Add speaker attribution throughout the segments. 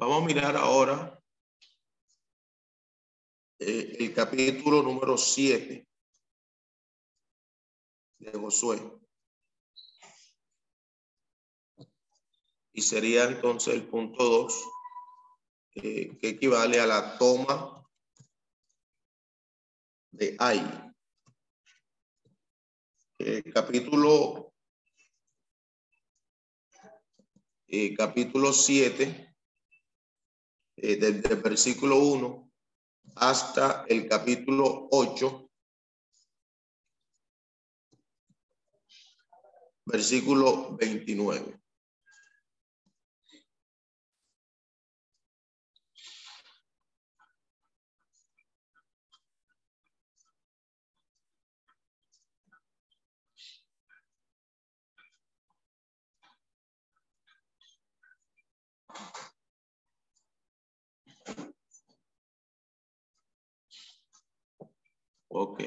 Speaker 1: Vamos a mirar ahora eh, el capítulo número 7 de Josué. Y sería entonces el punto 2, eh, que equivale a la toma de Ai. El capítulo, eh, capítulo 7 eh, desde el versículo 1 hasta el capítulo 8, versículo 29. Ok.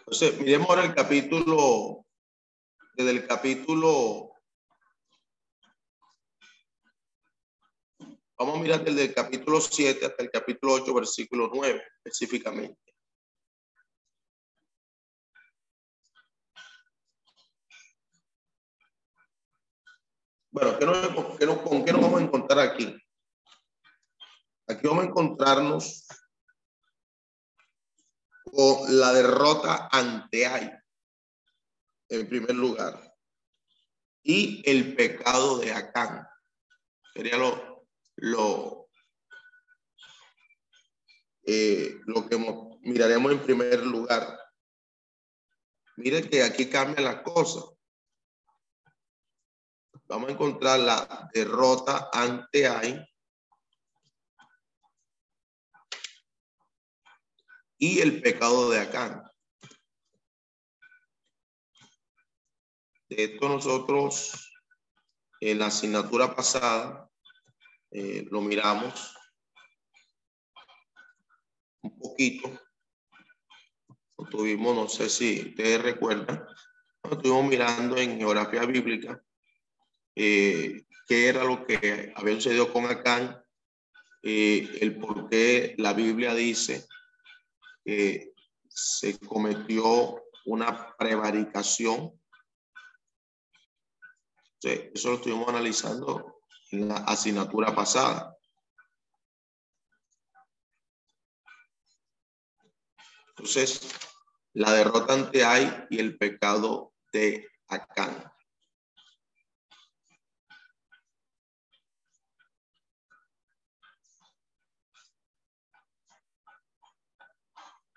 Speaker 1: Entonces, miremos ahora el capítulo, desde el capítulo, vamos a mirar desde el capítulo 7 hasta el capítulo 8, versículo 9, específicamente. Bueno, ¿qué nos, qué nos, ¿con qué nos vamos a encontrar aquí? Aquí vamos a encontrarnos la derrota ante Ay, en primer lugar, y el pecado de Acán. Sería lo, lo, eh, lo que miraremos en primer lugar. Miren que aquí cambian las cosas. Vamos a encontrar la derrota ante Ay y el pecado de Acán. De esto nosotros en la asignatura pasada eh, lo miramos un poquito. Lo tuvimos, no sé si ustedes recuerdan, lo estuvimos mirando en geografía bíblica eh, qué era lo que había sucedido con Acán, eh, el por qué la Biblia dice que se cometió una prevaricación. Eso lo estuvimos analizando en la asignatura pasada. Entonces, la derrota ante Ay y el pecado de Acán.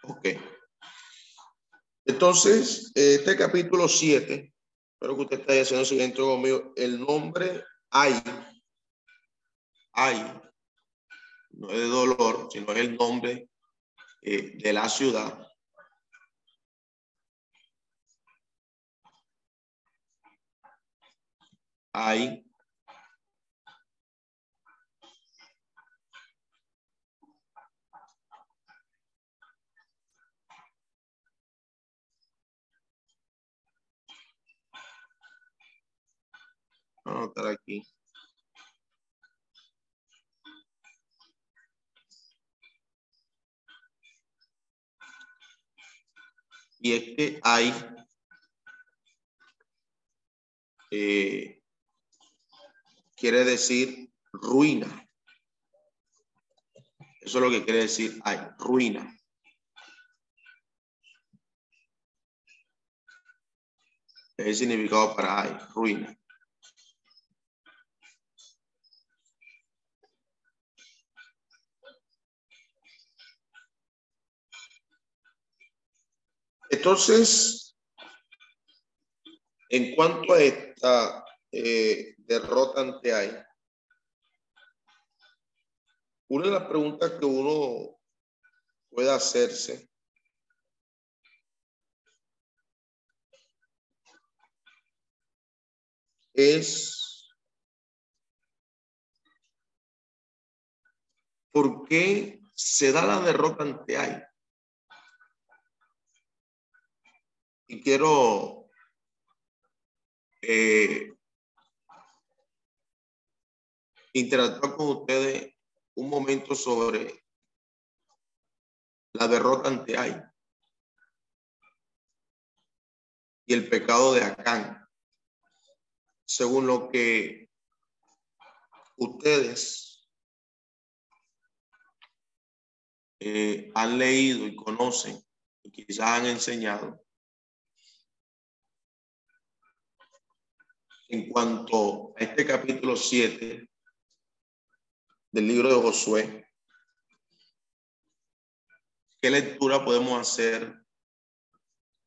Speaker 1: Ok. Entonces, este capítulo 7, espero que usted esté haciendo el siguiente conmigo. El nombre hay, hay, no es de dolor, sino es el nombre eh, de la ciudad. Hay anotar aquí. Y es que hay eh, quiere decir ruina. Eso es lo que quiere decir hay, ruina. Es el significado para hay, ruina. Entonces, En cuanto a esta eh, derrota ante ahí, una de las preguntas que uno puede hacerse es ¿por qué se da la derrota ante ahí? Y quiero eh, interactuar con ustedes un momento sobre la derrota ante Ay y el pecado de Acán, según lo que ustedes eh, han leído y conocen y quizás han enseñado. En cuanto a este capítulo 7 del libro de Josué, ¿qué lectura podemos hacer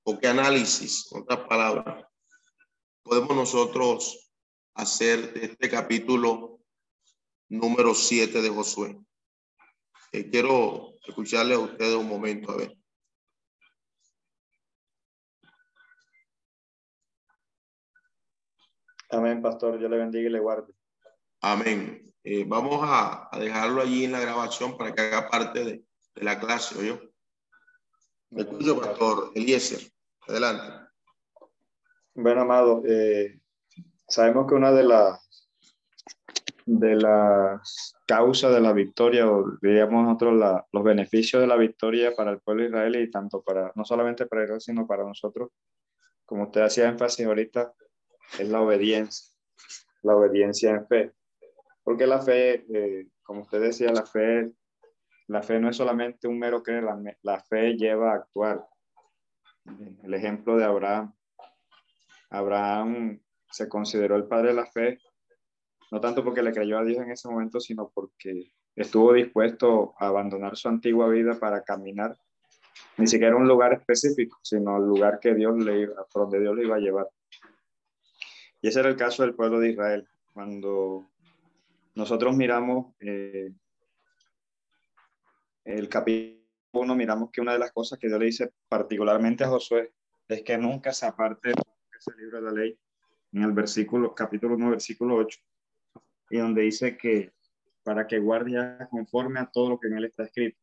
Speaker 1: o qué análisis, en otras palabras, podemos nosotros hacer de este capítulo número 7 de Josué? Eh, quiero escucharle a ustedes un momento, a ver.
Speaker 2: Amén, pastor. Yo le bendiga y le guarde.
Speaker 1: Amén. Eh, vamos a, dejarlo allí en la grabación para que haga parte de, la clase, yo. Escucho, pastor Eliezer. Adelante.
Speaker 2: Bueno, amado, eh, sabemos que una de las de las causas de la victoria, o diríamos nosotros los beneficios de la victoria para el pueblo de Israel y tanto para, no solamente para Israel, sino para nosotros, como usted hacía énfasis ahorita, es la obediencia, la obediencia en fe. Porque la fe, eh, como usted decía, la fe, la fe no es solamente un mero creer, la, fe lleva a actuar. El ejemplo de Abraham. Abraham se consideró el padre de la fe, no tanto porque le creyó a Dios en ese momento, sino porque estuvo dispuesto a abandonar su antigua vida para caminar, ni siquiera un lugar específico, sino el lugar que Dios le iba, donde Dios le iba a llevar. Y ese era el caso del pueblo de Israel. Cuando nosotros miramos eh, el capítulo 1, miramos que una de las cosas que Dios le dice particularmente a Josué es que nunca se aparte de ese libro de la ley, en el versículo, capítulo 1, versículo 8, y donde dice que para que guarde conforme a todo lo que en él está escrito.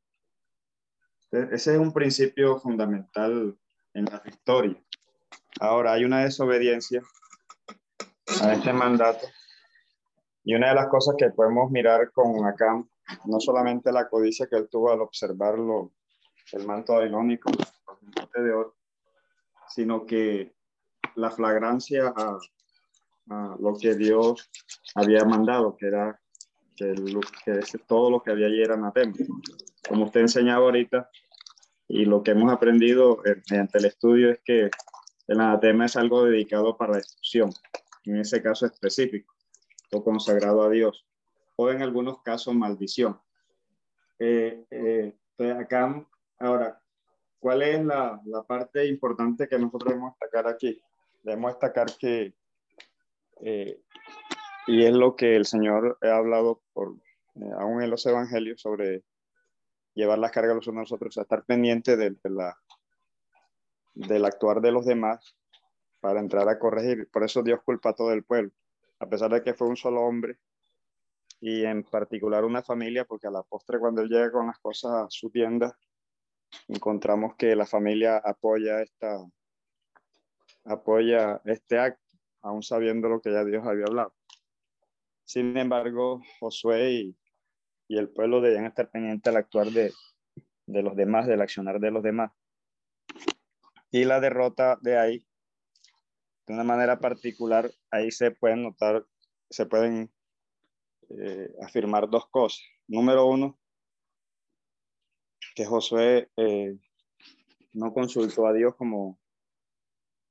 Speaker 2: ese es un principio fundamental en la victoria. Ahora, hay una desobediencia a este mandato y una de las cosas que podemos mirar con acá, no solamente la codicia que él tuvo al observarlo, el manto babilónico, de oro, sino que la flagrancia a, lo que Dios había mandado, que era que, todo lo que había allí era anatema. Como usted enseñaba ahorita, y lo que hemos aprendido mediante el estudio es que el anatema es algo dedicado para la destrucción, en ese caso específico consagrado a Dios, o en algunos casos maldición. Eh, eh, acá, ahora, ¿cuál es la, la, parte importante que nosotros debemos destacar aquí? Debemos destacar que, eh, y es lo que el Señor ha hablado por, aún en los evangelios sobre llevar las cargas los unos a nosotros, a estar pendiente de, de, la, del actuar de los demás para entrar a corregir. Por eso Dios culpa a todo el pueblo a pesar de que fue un solo hombre y en particular una familia, porque a la postre cuando él llega con las cosas a su tienda, encontramos que la familia apoya esta apoya este acto, aún sabiendo lo que ya Dios había hablado. Sin embargo, Josué y, el pueblo debían estar pendientes al actuar de, de los demás, del accionar de los demás. Y la derrota de ahí de una manera particular, ahí se pueden notar, se pueden eh, afirmar dos cosas. Número uno, que Josué eh, no consultó a Dios como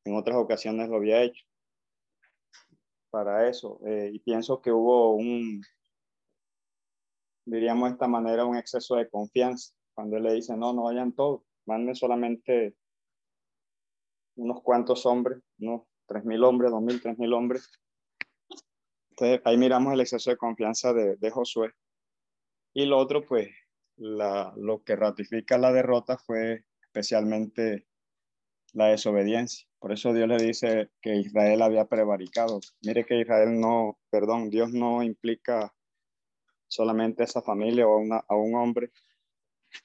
Speaker 2: en otras ocasiones lo había hecho para eso. Eh, y pienso que hubo un, diríamos de esta manera, un exceso de confianza. Cuando él le dice, no, no vayan todos, manden solamente unos cuantos hombres, unos 3.000 hombres, 2.000, 3.000 hombres. Entonces, ahí miramos el exceso de confianza de, Josué. Y lo otro, pues, la, lo que ratifica la derrota fue especialmente la desobediencia. Por eso Dios le dice que Israel había prevaricado. Mire que Israel no, perdón, Dios no implica solamente a esa familia o a, una, a un hombre,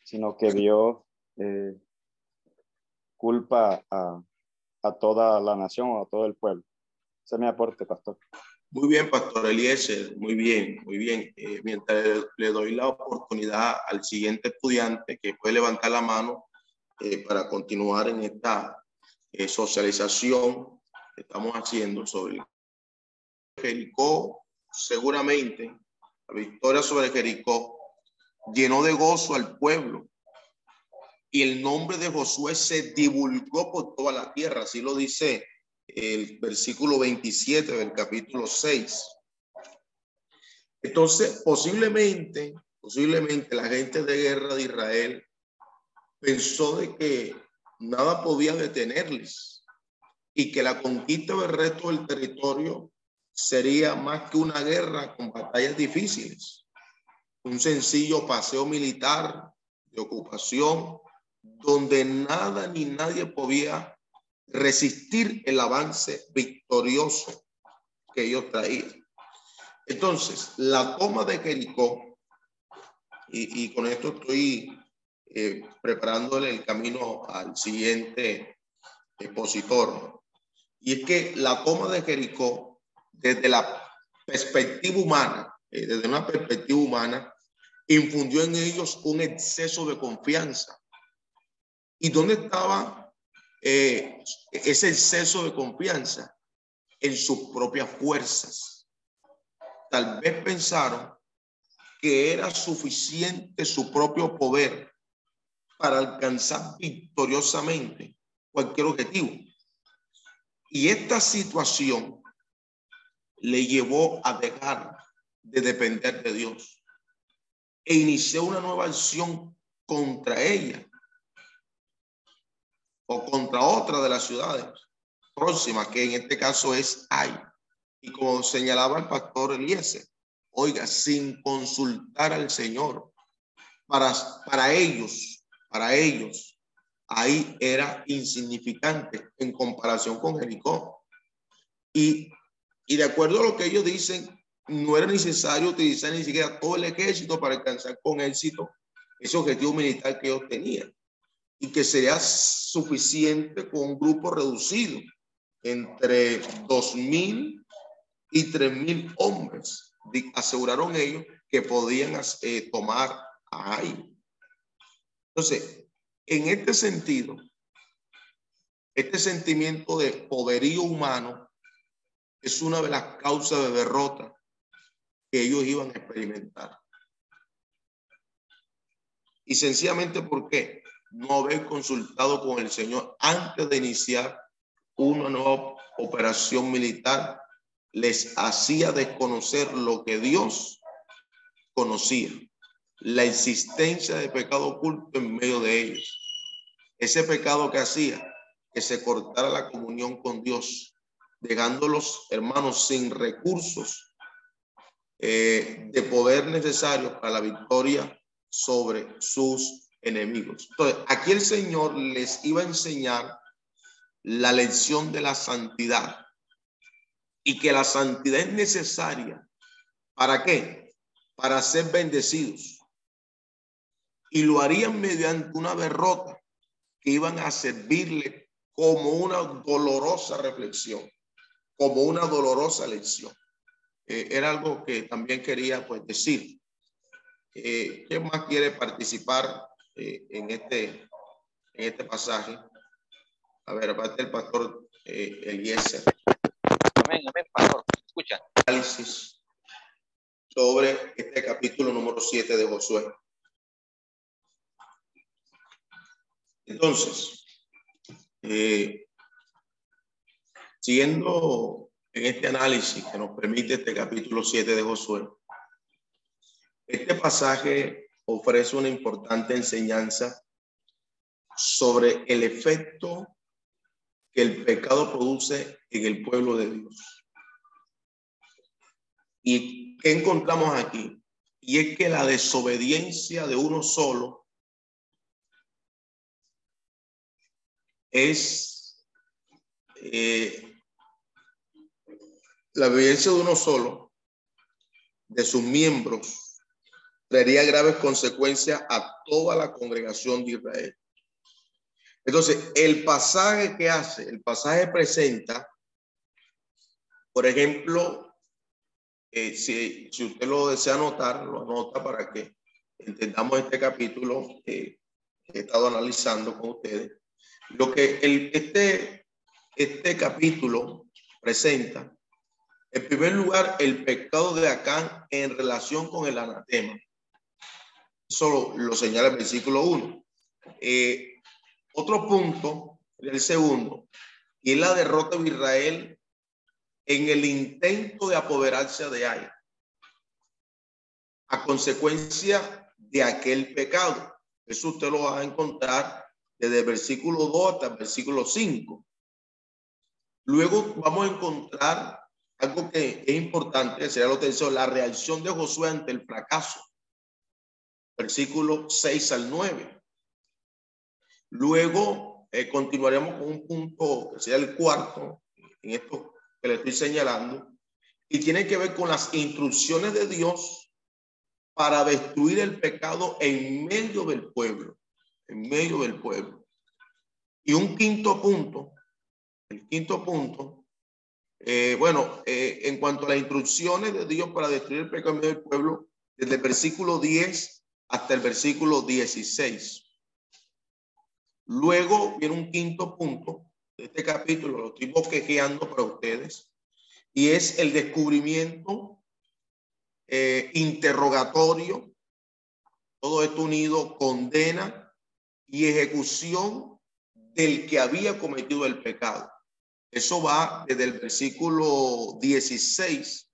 Speaker 2: sino que Dios eh, culpa a, a, toda la nación o a todo el pueblo. Ese es mi aporte, pastor.
Speaker 1: Muy bien, Pastor Eliezer, muy bien, muy bien. Eh, mientras le doy la oportunidad al siguiente estudiante que puede levantar la mano eh, para continuar en esta eh, socialización que estamos haciendo sobre Jericó, seguramente la victoria sobre Jericó llenó de gozo al pueblo y el nombre de Josué se divulgó por toda la tierra, así lo dice el versículo 27 del capítulo 6. Entonces, posiblemente, posiblemente la gente de guerra de Israel pensó de que nada podía detenerles y que la conquista del resto del territorio sería más que una guerra con batallas difíciles, un sencillo paseo militar de ocupación donde nada ni nadie podía resistir el avance victorioso que ellos traían. Entonces, la toma de Jericó, y, con esto estoy eh, preparándole el camino al siguiente expositor, y es que la toma de Jericó, desde la perspectiva humana, eh, desde una perspectiva humana, infundió en ellos un exceso de confianza. ¿Y dónde estaba eh, ese exceso de confianza en sus propias fuerzas. Tal vez pensaron que era suficiente su propio poder para alcanzar victoriosamente cualquier objetivo. Y esta situación le llevó a dejar de depender de Dios e inició una nueva acción contra ella o contra otra de las ciudades próximas, que en este caso es Ay. Y como señalaba el pastor Eliezer, oiga, sin consultar al Señor, para, para ellos, para ellos, ahí era insignificante en comparación con Jericó. Y, y de acuerdo a lo que ellos dicen, no era necesario utilizar ni siquiera todo el ejército para alcanzar con éxito ese objetivo militar que ellos tenían y que sería suficiente con un grupo reducido entre dos mil y tres mil hombres. Aseguraron ellos que podían eh, tomar a ahí. Entonces, en este sentido, este sentimiento de poderío humano es una de las causas de derrota que ellos iban a experimentar. Y sencillamente, ¿por qué? No haber consultado con el Señor antes de iniciar una nueva operación militar les hacía desconocer lo que Dios conocía, la existencia de pecado oculto en medio de ellos. Ese pecado que hacía que se cortara la comunión con Dios, dejando los hermanos sin recursos eh, de poder necesario para la victoria sobre sus enemigos. Entonces, aquí el Señor les iba a enseñar la lección de la santidad y que la santidad es necesaria. ¿Para qué? Para ser bendecidos. Y lo harían mediante una derrota que iban a servirle como una dolorosa reflexión, como una dolorosa lección. Eh, era algo que también quería pues decir. Eh, ¿Quién más quiere participar eh, en, este, en este pasaje. A ver, aparte el pastor eh, Eliezer.
Speaker 3: Amén, amén, pastor. Escucha.
Speaker 1: Análisis sobre este capítulo número 7 de Josué. Entonces, eh, siguiendo en este análisis que nos permite este capítulo 7 de Josué, este pasaje ofrece una importante enseñanza sobre el efecto que el pecado produce en el pueblo de Dios. ¿Y qué encontramos aquí? Y es que la desobediencia de uno solo es eh, la obediencia de uno solo, de sus miembros, traería graves consecuencias a toda la congregación de Israel. Entonces, el pasaje que hace, el pasaje presenta, por ejemplo, eh, si, usted lo desea anotar, lo anota para que entendamos este capítulo que he estado analizando con ustedes. Lo que el, este, este capítulo presenta, en primer lugar, el pecado de Acán en relación con el anatema. Eso lo, señala el versículo 1. Eh, otro punto, el segundo, y es la derrota de Israel en el intento de apoderarse de Ai, a consecuencia de aquel pecado. Eso usted lo va a encontrar desde el versículo 2 hasta el versículo 5. Luego vamos a encontrar algo que es importante, será lo tercero, la reacción de Josué ante el fracaso. Versículo 6 al 9. Luego eh, continuaremos con un punto que sería el cuarto, en esto que le estoy señalando, y tiene que ver con las instrucciones de Dios para destruir el pecado en medio del pueblo, en medio del pueblo. Y un quinto punto, el quinto punto, eh, bueno, eh, en cuanto a las instrucciones de Dios para destruir el pecado en medio del pueblo, desde el versículo 10 hasta el versículo 16. Luego viene un quinto punto de este capítulo, lo estoy bosquejeando para ustedes, y es el descubrimiento eh, interrogatorio, todo esto unido, condena y ejecución del que había cometido el pecado. Eso va desde el versículo 16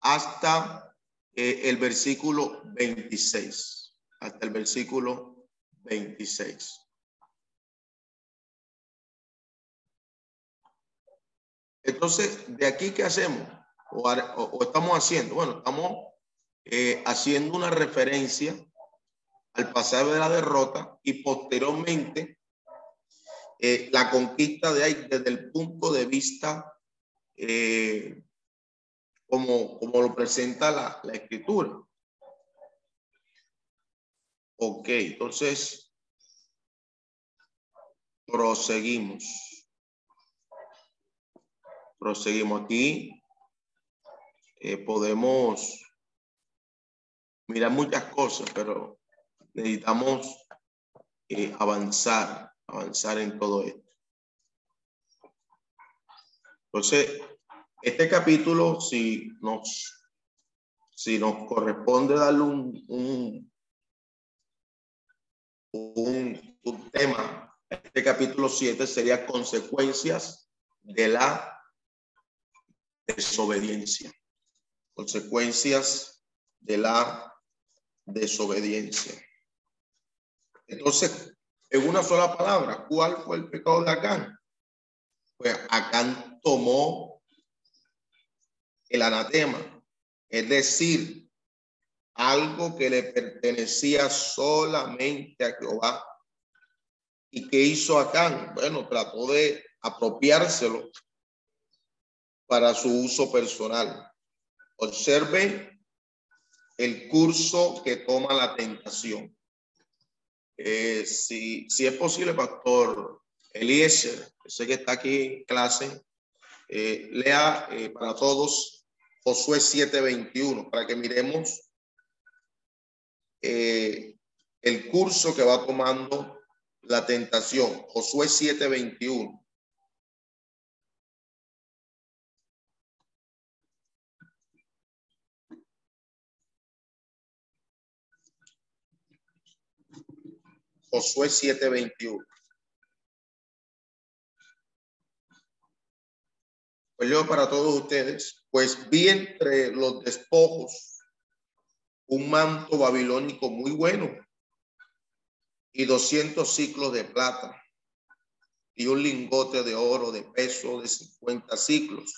Speaker 1: hasta eh, el versículo 26, hasta el versículo 26. Entonces, de aquí, ¿qué hacemos? O, estamos haciendo, bueno, estamos eh, haciendo una referencia al pasaje de la derrota y posteriormente eh, la conquista de ahí desde el punto de vista eh, como, como lo presenta la, la escritura. Ok, entonces proseguimos proseguimos aquí. Eh, podemos mirar muchas cosas, pero necesitamos eh, avanzar, avanzar en todo esto. Entonces, este capítulo, si nos, si nos corresponde darle un, un, un, tema, este capítulo 7 sería consecuencias de la desobediencia. Consecuencias de la desobediencia. Entonces, en una sola palabra, ¿cuál fue el pecado de Acán? Pues Acán tomó el anatema, es decir, algo que le pertenecía solamente a Jehová. ¿Y qué hizo Acán? Bueno, trató de apropiárselo para su uso personal. Observe el curso que toma la tentación. Eh, si, si es posible, Pastor Eliezer, sé que está aquí en clase, eh, lea eh, para todos Josué 7:21 para que miremos el curso que va tomando la tentación. Josué 7:21. Josué 7:21. Pues yo para todos ustedes, pues vi entre los despojos un manto babilónico muy bueno y 200 ciclos de plata y un lingote de oro de peso de 50 ciclos,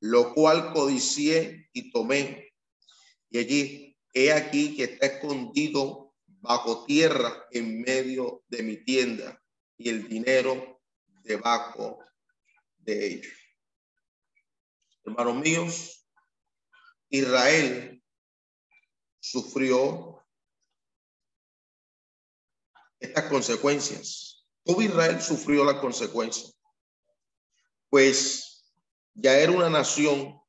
Speaker 1: lo cual codicié y tomé. Y allí, he aquí que está escondido bajo tierra en medio de mi tienda y el dinero debajo de ellos. Hermanos míos, Israel sufrió estas consecuencias. Todo Israel sufrió las consecuencias, pues ya era una nación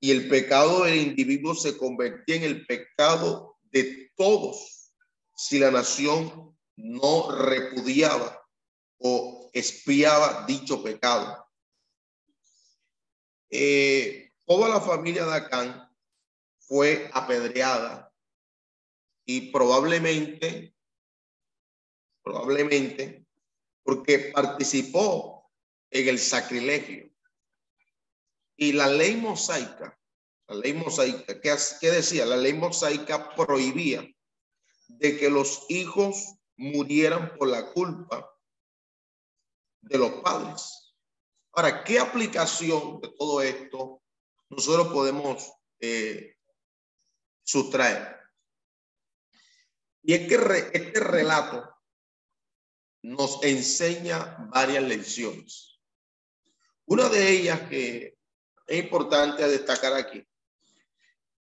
Speaker 1: y el pecado del individuo se convertía en el pecado de todos si la nación no repudiaba o espiaba dicho pecado. Eh, toda la familia de Acán fue apedreada y probablemente, probablemente, porque participó en el sacrilegio. Y la ley mosaica, la ley mosaica, ¿qué, qué decía? La ley mosaica prohibía de que los hijos murieran por la culpa de los padres. Ahora, ¿qué aplicación de todo esto nosotros podemos eh, sustraer? Y es que este relato nos enseña varias lecciones. Una de ellas que es importante destacar aquí,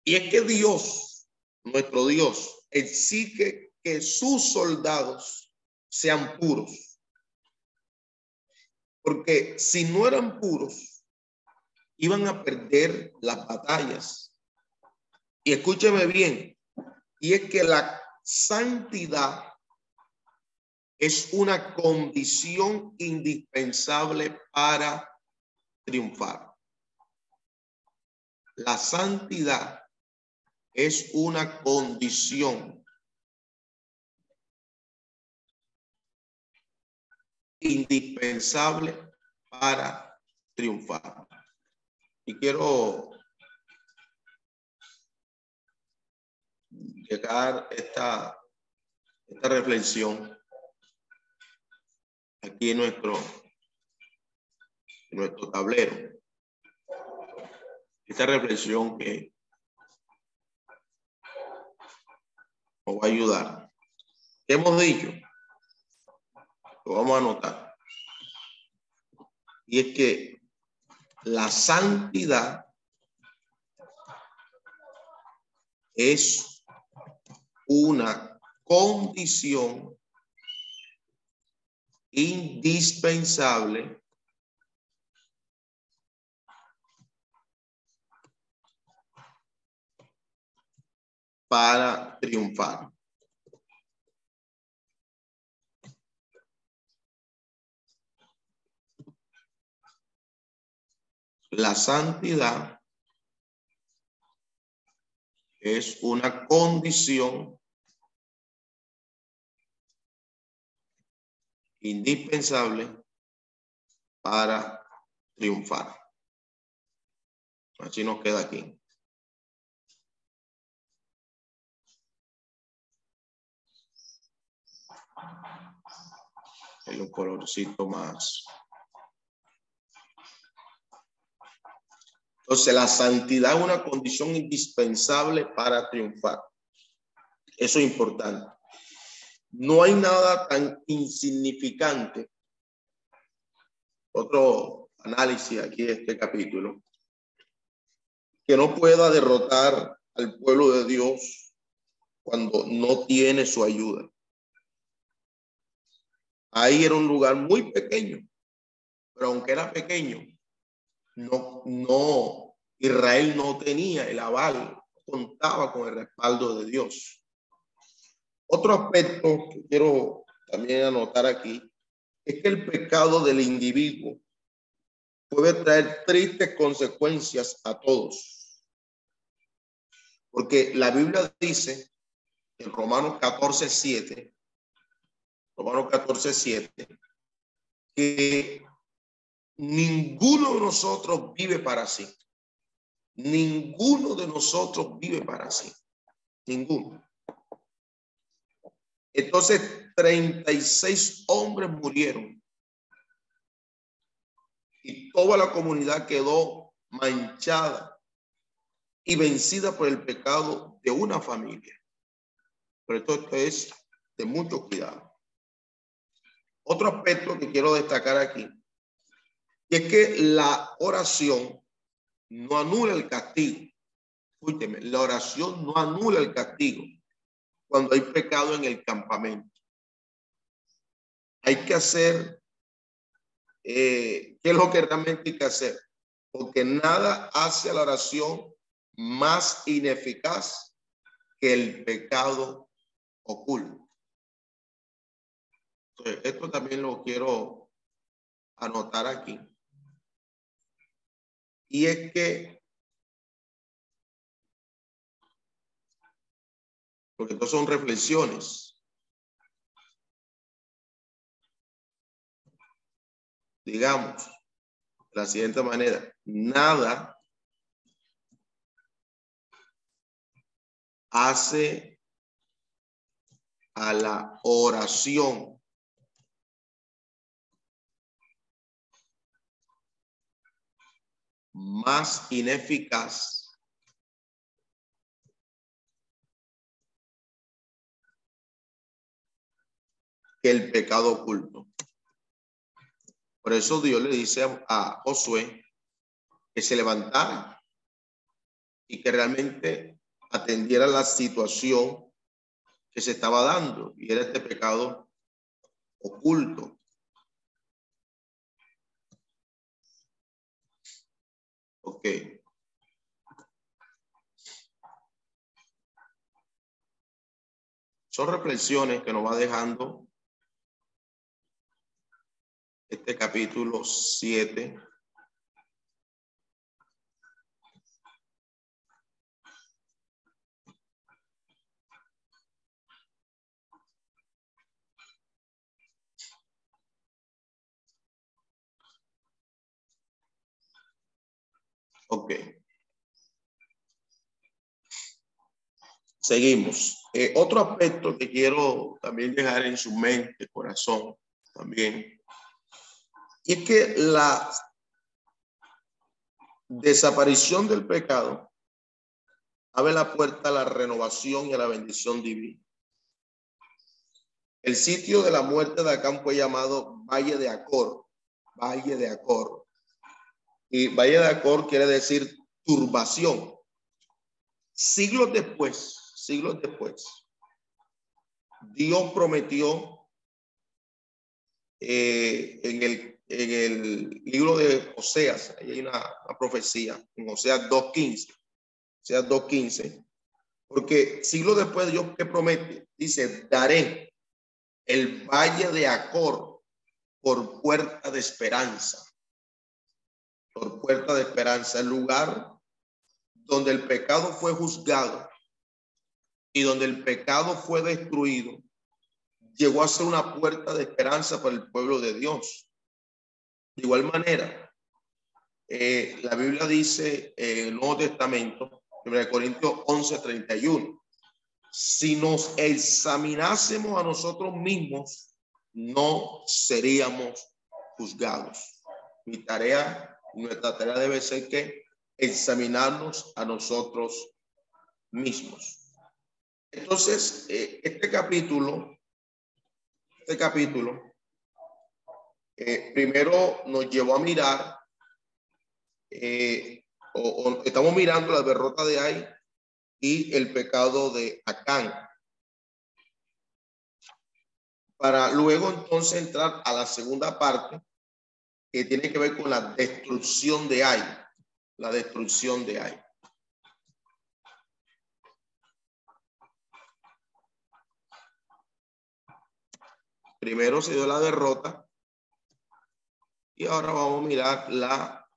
Speaker 1: y es que Dios, nuestro Dios, exige que sus soldados sean puros. Porque si no eran puros, iban a perder las batallas. Y escúcheme bien, y es que la santidad es una condición indispensable para triunfar. La santidad es una condición indispensable para triunfar. Y quiero llegar esta, esta reflexión aquí en nuestro, nuestro tablero. Esta reflexión que nos va a ayudar. ¿Qué hemos dicho? Lo vamos a anotar. Y es que la santidad es una condición indispensable para triunfar. La santidad es una condición indispensable para triunfar. Así nos queda aquí. Hay un colorcito más Entonces, la santidad es una condición indispensable para triunfar. Eso es importante. No hay nada tan insignificante. Otro análisis aquí de este capítulo. Que no pueda derrotar al pueblo de Dios cuando no tiene su ayuda. Ahí era un lugar muy pequeño, pero aunque era pequeño, no, no, Israel no tenía el aval, contaba con el respaldo de Dios. Otro aspecto que quiero también anotar aquí es que el pecado del individuo puede traer tristes consecuencias a todos. Porque la Biblia dice en Romanos 14, 7, Romanos 14, 7, que Ninguno de nosotros vive para sí. Ninguno de nosotros vive para sí. Ninguno. Entonces, 36 hombres murieron. Y toda la comunidad quedó manchada y vencida por el pecado de una familia. Por esto es de mucho cuidado. Otro aspecto que quiero destacar aquí y es que la oración no anula el castigo. Escúcheme, la oración no anula el castigo cuando hay pecado en el campamento. Hay que hacer, eh, ¿qué es lo que realmente hay que hacer? Porque nada hace a la oración más ineficaz que el pecado oculto. esto también lo quiero anotar aquí. Y es que, porque esto son reflexiones. Digamos, de la siguiente manera, nada hace a la oración más ineficaz que el pecado oculto. Por eso Dios le dice a Josué que se levantara y que realmente atendiera la situación que se estaba dando y era este pecado oculto. Ok. Son reflexiones que nos va dejando este capítulo 7. Ok. Seguimos. Eh, otro aspecto que quiero también dejar en su mente, corazón, también, y es que la desaparición del pecado abre la puerta a la renovación y a la bendición divina. El sitio de la muerte de Acán fue llamado Valle de Acor, Valle de Acor. Y Valle de Acor quiere decir turbación. Siglos después, siglos después, Dios prometió eh, en, el, en el libro de Oseas, hay una, profecía, en Oseas 2.15, Oseas 2.15, porque siglos después Dios que promete, dice, daré el valle de Acor por puerta de esperanza por puerta de esperanza, el lugar donde el pecado fue juzgado y donde el pecado fue destruido, llegó a ser una puerta de esperanza para el pueblo de Dios. De igual manera, eh, la Biblia dice en el Nuevo Testamento, 1 Corintios 11, 31, si nos examinásemos a nosotros mismos, no seríamos juzgados. Mi tarea nuestra tarea debe ser que examinarnos a nosotros mismos. Entonces, eh, este capítulo, este capítulo, eh, primero nos llevó a mirar, eh, o, estamos mirando la derrota de Ay y el pecado de Acán. Para luego entonces entrar a la segunda parte, que tiene que ver con la destrucción de Ai, la destrucción de Ai. Primero se dio la derrota y ahora vamos a mirar la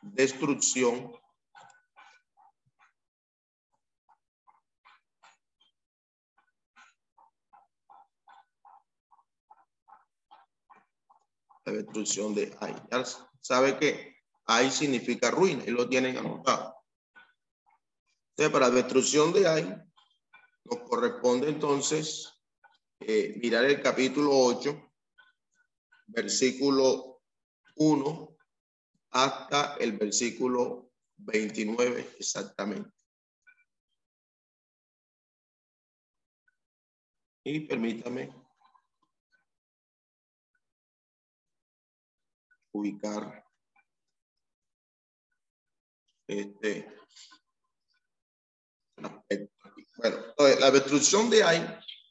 Speaker 1: destrucción la destrucción de Ay. Ya sabe que Ay significa ruina y lo tienen anotado. Entonces, para la destrucción de Ay, nos corresponde entonces eh, mirar el capítulo 8, versículo 1 hasta el versículo 29 exactamente. Y permítame ubicar este Bueno, la destrucción de ahí,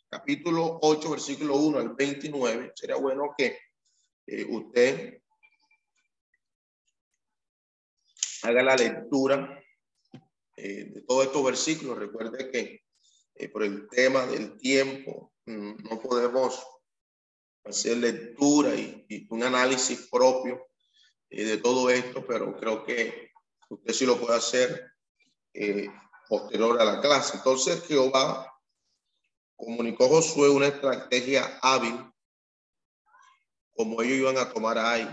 Speaker 1: capítulo 8, versículo 1 al 29, sería bueno que eh, usted haga la lectura eh, de todos estos versículos. Recuerde que eh, por el tema del tiempo mm, no podemos hacer lectura y, un análisis propio de todo esto, pero creo que usted sí lo puede hacer posterior a la clase. Entonces Jehová comunicó a Josué una estrategia hábil como ellos iban a tomar ahí.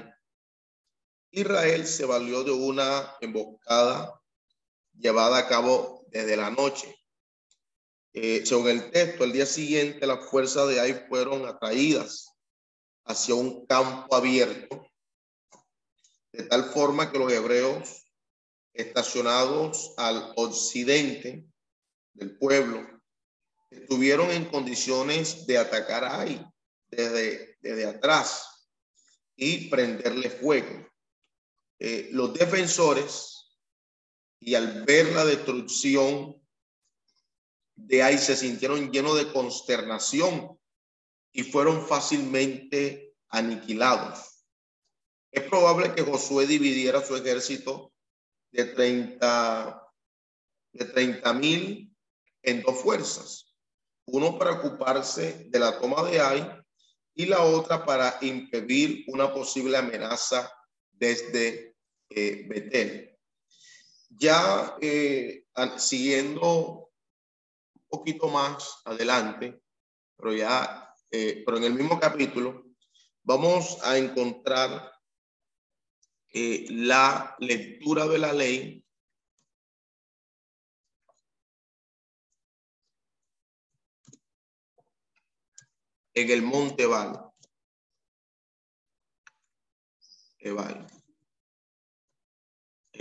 Speaker 1: Israel se valió de una emboscada llevada a cabo desde la noche. Eh, según el texto, el día siguiente las fuerzas de ahí fueron atraídas hacia un campo abierto, de tal forma que los hebreos estacionados al occidente del pueblo estuvieron en condiciones de atacar ahí desde, desde atrás y prenderle fuego. Eh, los defensores y al ver la destrucción de ahí se sintieron llenos de consternación y fueron fácilmente aniquilados. Es probable que Josué dividiera su ejército de 30 de 30 mil en dos fuerzas. Uno para ocuparse de la toma de Ai y la otra para impedir una posible amenaza desde eh. Ya eh, siguiendo un poquito más adelante, pero ya, eh, pero en el mismo capítulo, vamos a encontrar eh, la lectura de la ley en el monte Val.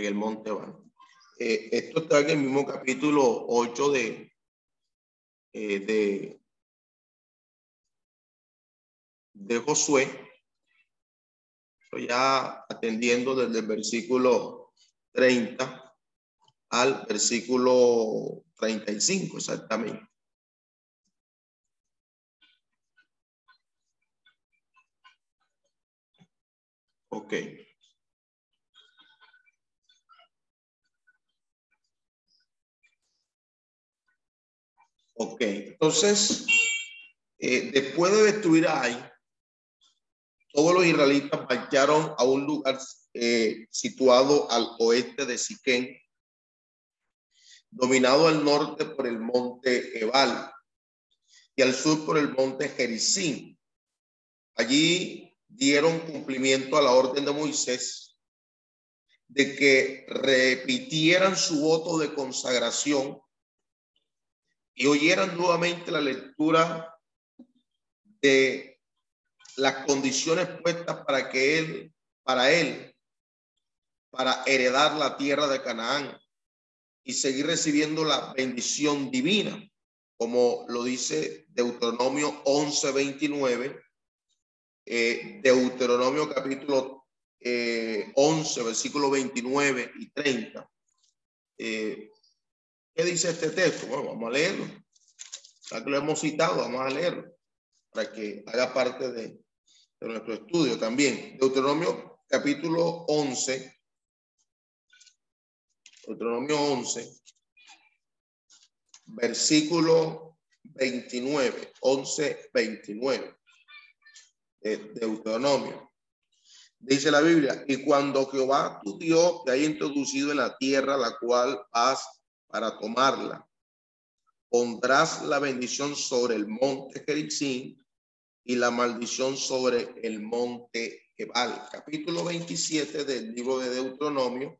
Speaker 1: El monte Val. Eh, esto está en el mismo capítulo 8 de, eh, de, de Josué ya atendiendo desde el versículo 30 al versículo 35 exactamente. Ok. Ok, entonces, eh, después de destruir ahí, todos los israelitas marcharon a un lugar eh, situado al oeste de Siquén, dominado al norte por el monte Ebal y al sur por el monte Jericín. Allí dieron cumplimiento a la orden de Moisés de que repitieran su voto de consagración y oyeran nuevamente la lectura de las condiciones puestas para que él, para él, para heredar la tierra de Canaán y seguir recibiendo la bendición divina, como lo dice Deuteronomio 11, 29, eh, Deuteronomio capítulo eh, 11, versículo 29 y 30. Eh, ¿Qué dice este texto? Bueno, vamos a leerlo. Ya que lo hemos citado, vamos a leerlo para que haga parte de, nuestro estudio también. Deuteronomio capítulo 11. Deuteronomio 11, versículo 29, 11, 29. De Deuteronomio. Dice la Biblia, y cuando Jehová tu Dios te haya introducido en la tierra la cual has para tomarla, pondrás la bendición sobre el monte Jericín y la maldición sobre el monte Ebal. Capítulo 27 del libro de Deuteronomio,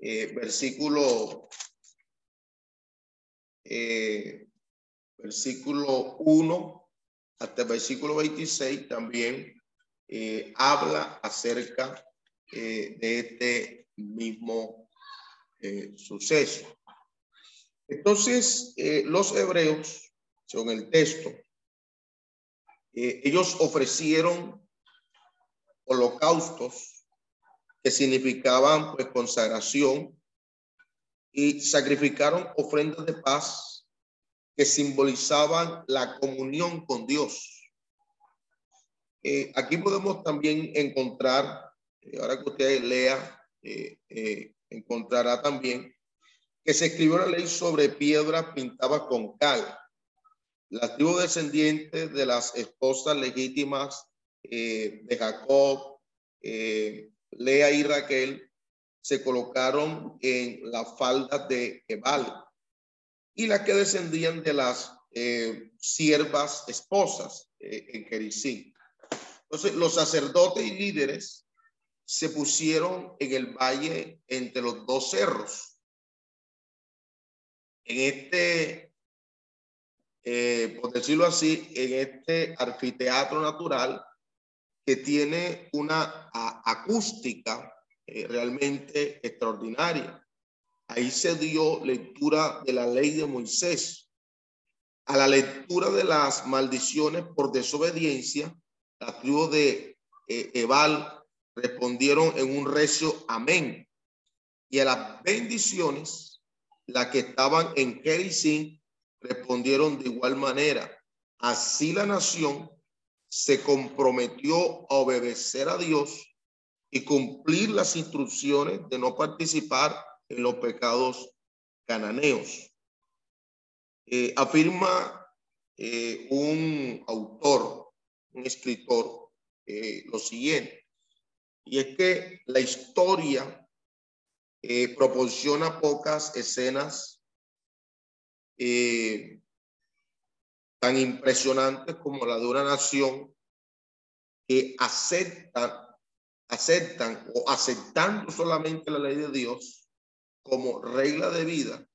Speaker 1: eh, versículo eh, versículo 1 hasta el versículo 26 también eh, habla acerca de este mismo eh, suceso. Entonces, los hebreos, según el texto, ellos ofrecieron holocaustos que significaban pues consagración y sacrificaron ofrendas de paz que simbolizaban la comunión con Dios. Eh, aquí podemos también encontrar, eh, ahora que usted lea, eh, encontrará también que se escribió la ley sobre piedra pintada con cal. Las tribus descendientes de las esposas legítimas de Jacob, Lea y Raquel, se colocaron en la falda de Ebal y las que descendían de las siervas esposas en Jericín. Entonces, los sacerdotes y líderes se pusieron en el valle entre los dos cerros. En este, eh, por decirlo así, en este anfiteatro natural que tiene una acústica eh, realmente extraordinaria. Ahí se dio lectura de la ley de Moisés. A la lectura de las maldiciones por desobediencia, la tribu de eh, Ebal respondieron en un recio amén. Y a las bendiciones, las que estaban en Jericín respondieron de igual manera. Así la nación se comprometió a obedecer a Dios y cumplir las instrucciones de no participar en los pecados cananeos. Eh, afirma eh, un autor un escritor eh, lo siguiente, y es que la historia eh, proporciona pocas escenas eh, tan impresionantes como la de una nación que aceptan, aceptan o aceptando solamente la ley de Dios como regla de vida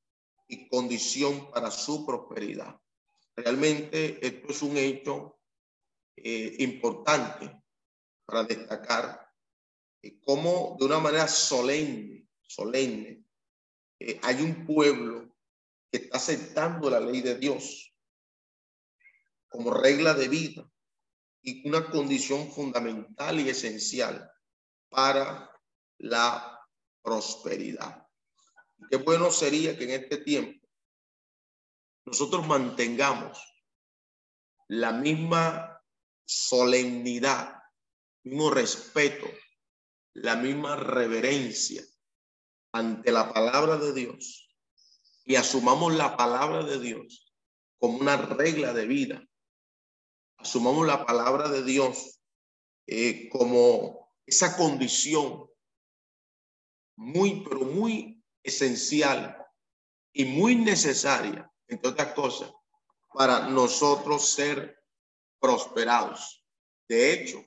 Speaker 1: y condición para su prosperidad. Realmente esto es un hecho eh, importante para destacar eh, cómo de una manera solemne, solemne, eh, hay un pueblo que está aceptando la ley de Dios como regla de vida y una condición fundamental y esencial para la prosperidad. Qué bueno sería que en este tiempo nosotros mantengamos la misma solemnidad, mismo respeto, la misma reverencia ante la palabra de Dios y asumamos la palabra de Dios como una regla de vida. Asumamos la palabra de Dios eh, como esa condición muy, pero muy esencial y muy necesaria, entre otras cosas, para nosotros ser prosperados. De hecho,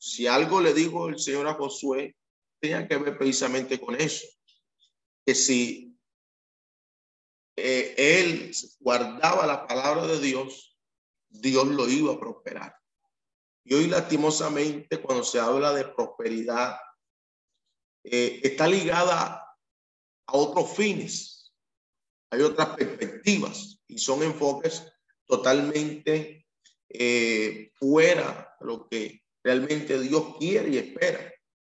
Speaker 1: si algo le dijo el Señor a Josué, tenía que ver precisamente con eso, que si eh, él guardaba la palabra de Dios, Dios lo iba a prosperar. Y hoy lastimosamente cuando se habla de prosperidad, eh, está ligada a otros fines. Hay otras perspectivas y son enfoques totalmente eh, fuera lo que realmente Dios quiere y espera.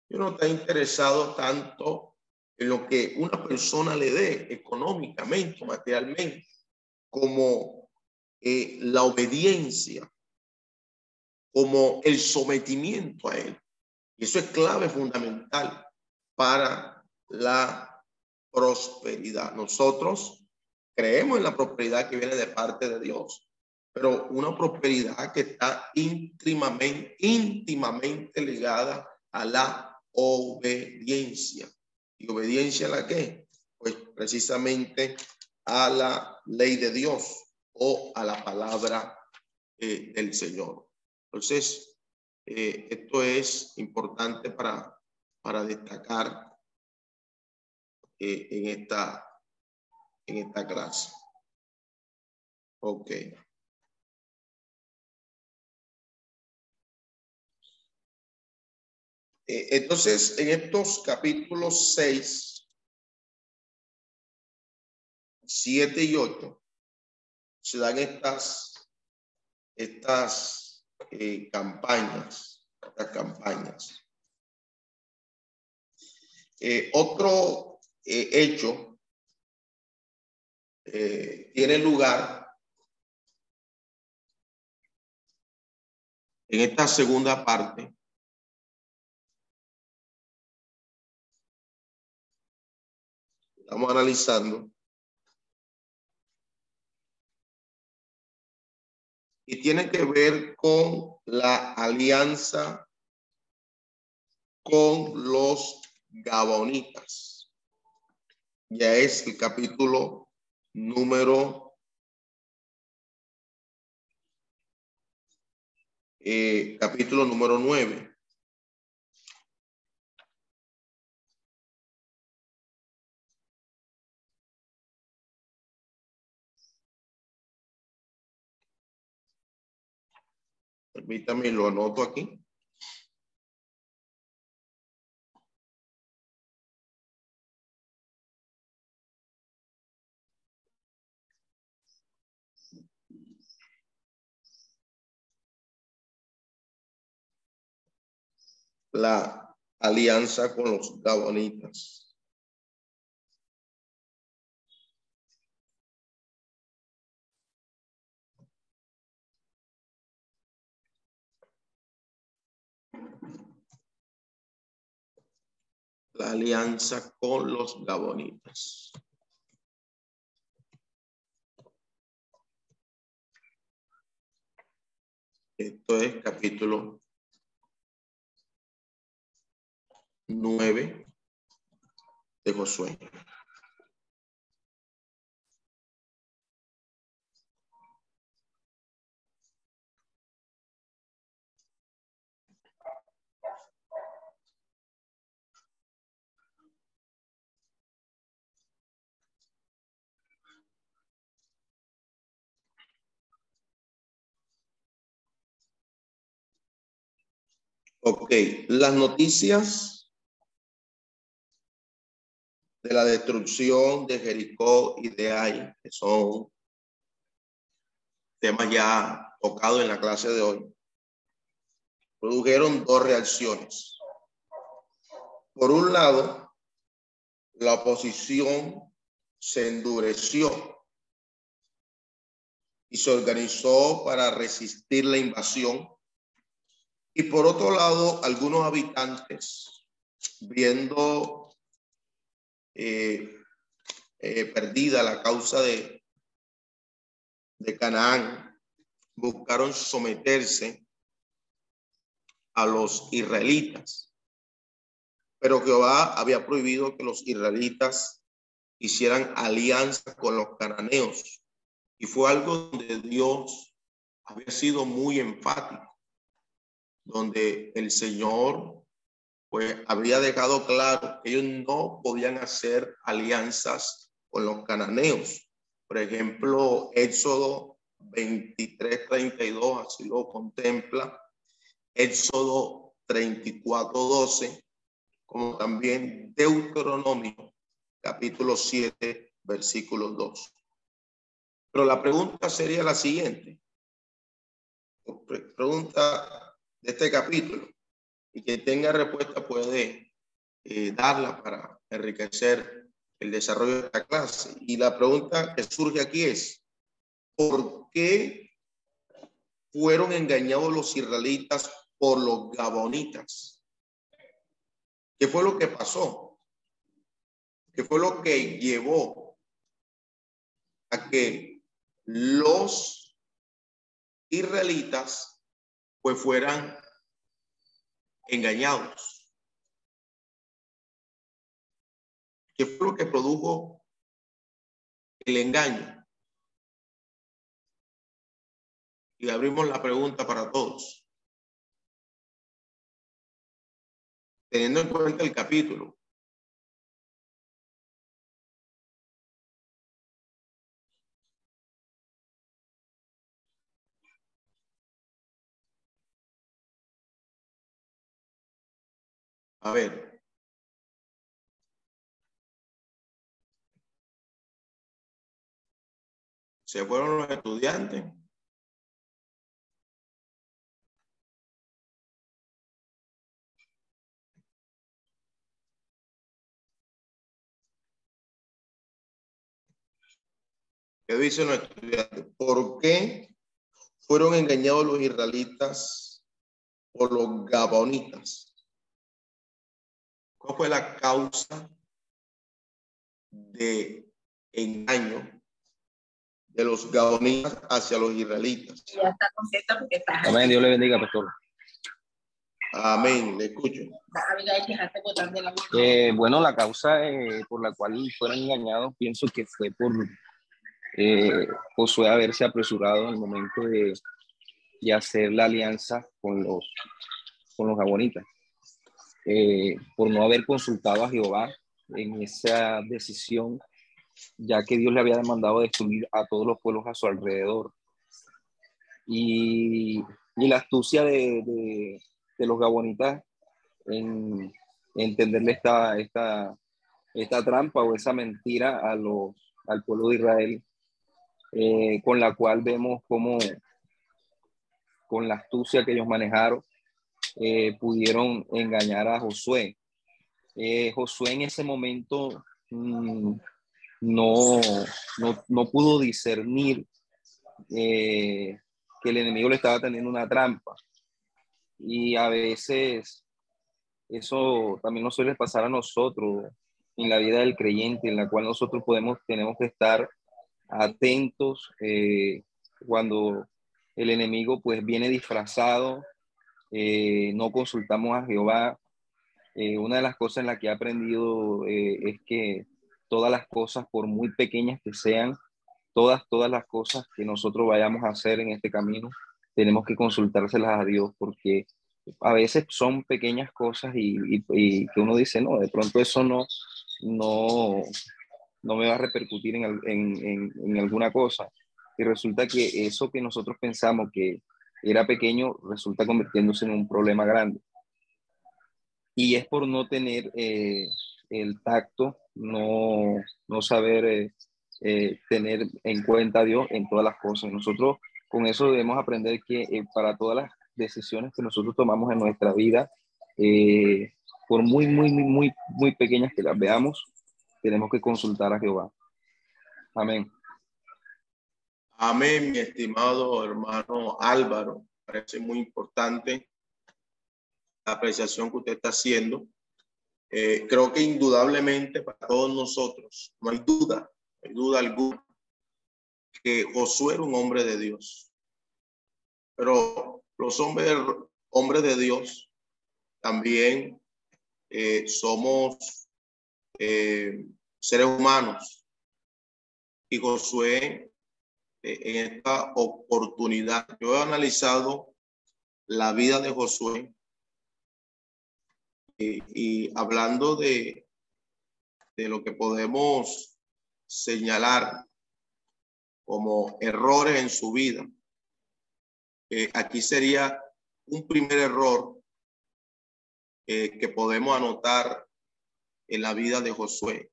Speaker 1: Yo no está interesado tanto en lo que una persona le dé económicamente, materialmente, como eh, la obediencia, como el sometimiento a Él. Y eso es clave fundamental para la prosperidad. Nosotros creemos en la prosperidad que viene de parte de Dios pero una prosperidad que está íntimamente, íntimamente ligada a la obediencia. ¿Y obediencia a la qué? Pues precisamente a la ley de Dios o a la palabra eh, del Señor. Entonces, eh, esto es importante para, para destacar eh, en, esta, en esta clase. Ok. Eh, entonces, en estos capítulos 6, 7 y 8, se dan estas, estas eh, campañas, estas campañas. Eh, otro hecho tiene lugar en esta segunda parte Estamos analizando. Y tiene que ver con la alianza con los gabonitas. Ya es el capítulo número eh, capítulo número nueve. Permítame, lo anoto aquí. La alianza con los gabonitas. La alianza con los gabonitas. Esto es capítulo nueve de Josué. Ok, las noticias de la destrucción de Jericó y de Ai, que son temas ya tocados en la clase de hoy, produjeron dos reacciones. Por un lado, la oposición se endureció y se organizó para resistir la invasión y por otro lado, algunos habitantes, viendo eh, eh, perdida la causa de, de Canaán, buscaron someterse a los israelitas. Pero Jehová había prohibido que los israelitas hicieran alianza con los cananeos. Y fue algo donde Dios había sido muy enfático donde el Señor pues había dejado claro que ellos no podían hacer alianzas con los cananeos. Por ejemplo, Éxodo 23, 32, así lo contempla. Éxodo 34, 12, como también Deuteronomio, capítulo 7, versículo 2. Pero la pregunta sería la siguiente. Pregunta de este capítulo y que tenga respuesta puede eh, darla para enriquecer el desarrollo de esta clase. Y la pregunta que surge aquí es, ¿por qué fueron engañados los israelitas por los gabonitas? ¿Qué fue lo que pasó? ¿Qué fue lo que llevó a que los israelitas pues fueran engañados. ¿Qué fue lo que produjo el engaño? Y abrimos la pregunta para todos. Teniendo en cuenta el capítulo, A ver. Se fueron los estudiantes. ¿Qué dicen los estudiantes? ¿Por qué fueron engañados los israelitas por los gabonitas? ¿Cuál fue la causa de engaño de los gabonitas hacia los israelitas?
Speaker 4: Ya está contenta porque está.
Speaker 3: Amén, Dios le bendiga, pastor.
Speaker 1: Amén, le escucho.
Speaker 3: Eh, bueno, la causa eh, por la cual fueron engañados, pienso que fue por eh, Josué haberse apresurado en el momento de, de hacer la alianza con los, con los gabonitas, Eh, por no haber consultado a Jehová en esa decisión, ya que Dios le había demandado destruir a todos los pueblos a su alrededor. Y, y la astucia de, de, de los gabonitas en entenderle esta, esta, esta trampa o esa mentira a los, al pueblo de Israel, eh, con la cual vemos cómo, con la astucia que ellos manejaron, eh, pudieron engañar a Josué. Eh, Josué en ese momento mm, no, no, no, pudo discernir eh, que el enemigo le estaba teniendo una trampa. Y a veces eso también nos suele pasar a nosotros en la vida del creyente, en la cual nosotros podemos, tenemos que estar atentos eh, cuando el enemigo pues viene disfrazado, eh, no consultamos a Jehová. Eh, una de las cosas en las que he aprendido eh, es que todas las cosas, por muy pequeñas que sean, todas, todas las cosas que nosotros vayamos a hacer en este camino, tenemos que consultárselas a Dios porque a veces son pequeñas cosas y, que uno dice, no, de pronto eso no, no, no me va a repercutir en, en, en, alguna cosa. Y resulta que eso que nosotros pensamos que era pequeño resulta convirtiéndose en un problema grande. Y es por no tener eh, el tacto, no, no saber eh, eh, tener en cuenta a Dios en todas las cosas. Nosotros con eso debemos aprender que para todas las decisiones que nosotros tomamos en nuestra vida, por muy, muy, muy, muy, muy pequeñas que las veamos, tenemos que consultar a Jehová. Amén.
Speaker 1: Amén, mi estimado hermano Álvaro. Parece muy importante la apreciación que usted está haciendo. Eh, creo que indudablemente para todos nosotros, no hay duda, hay duda alguna, que Josué era un hombre de Dios. Pero los hombres, hombres de Dios también eh, somos eh, seres humanos. Y Josué, en esta oportunidad, yo he analizado la vida de Josué y, y hablando de, de lo que podemos señalar como errores en su vida. Eh, aquí sería un primer error eh, que podemos anotar en la vida de Josué,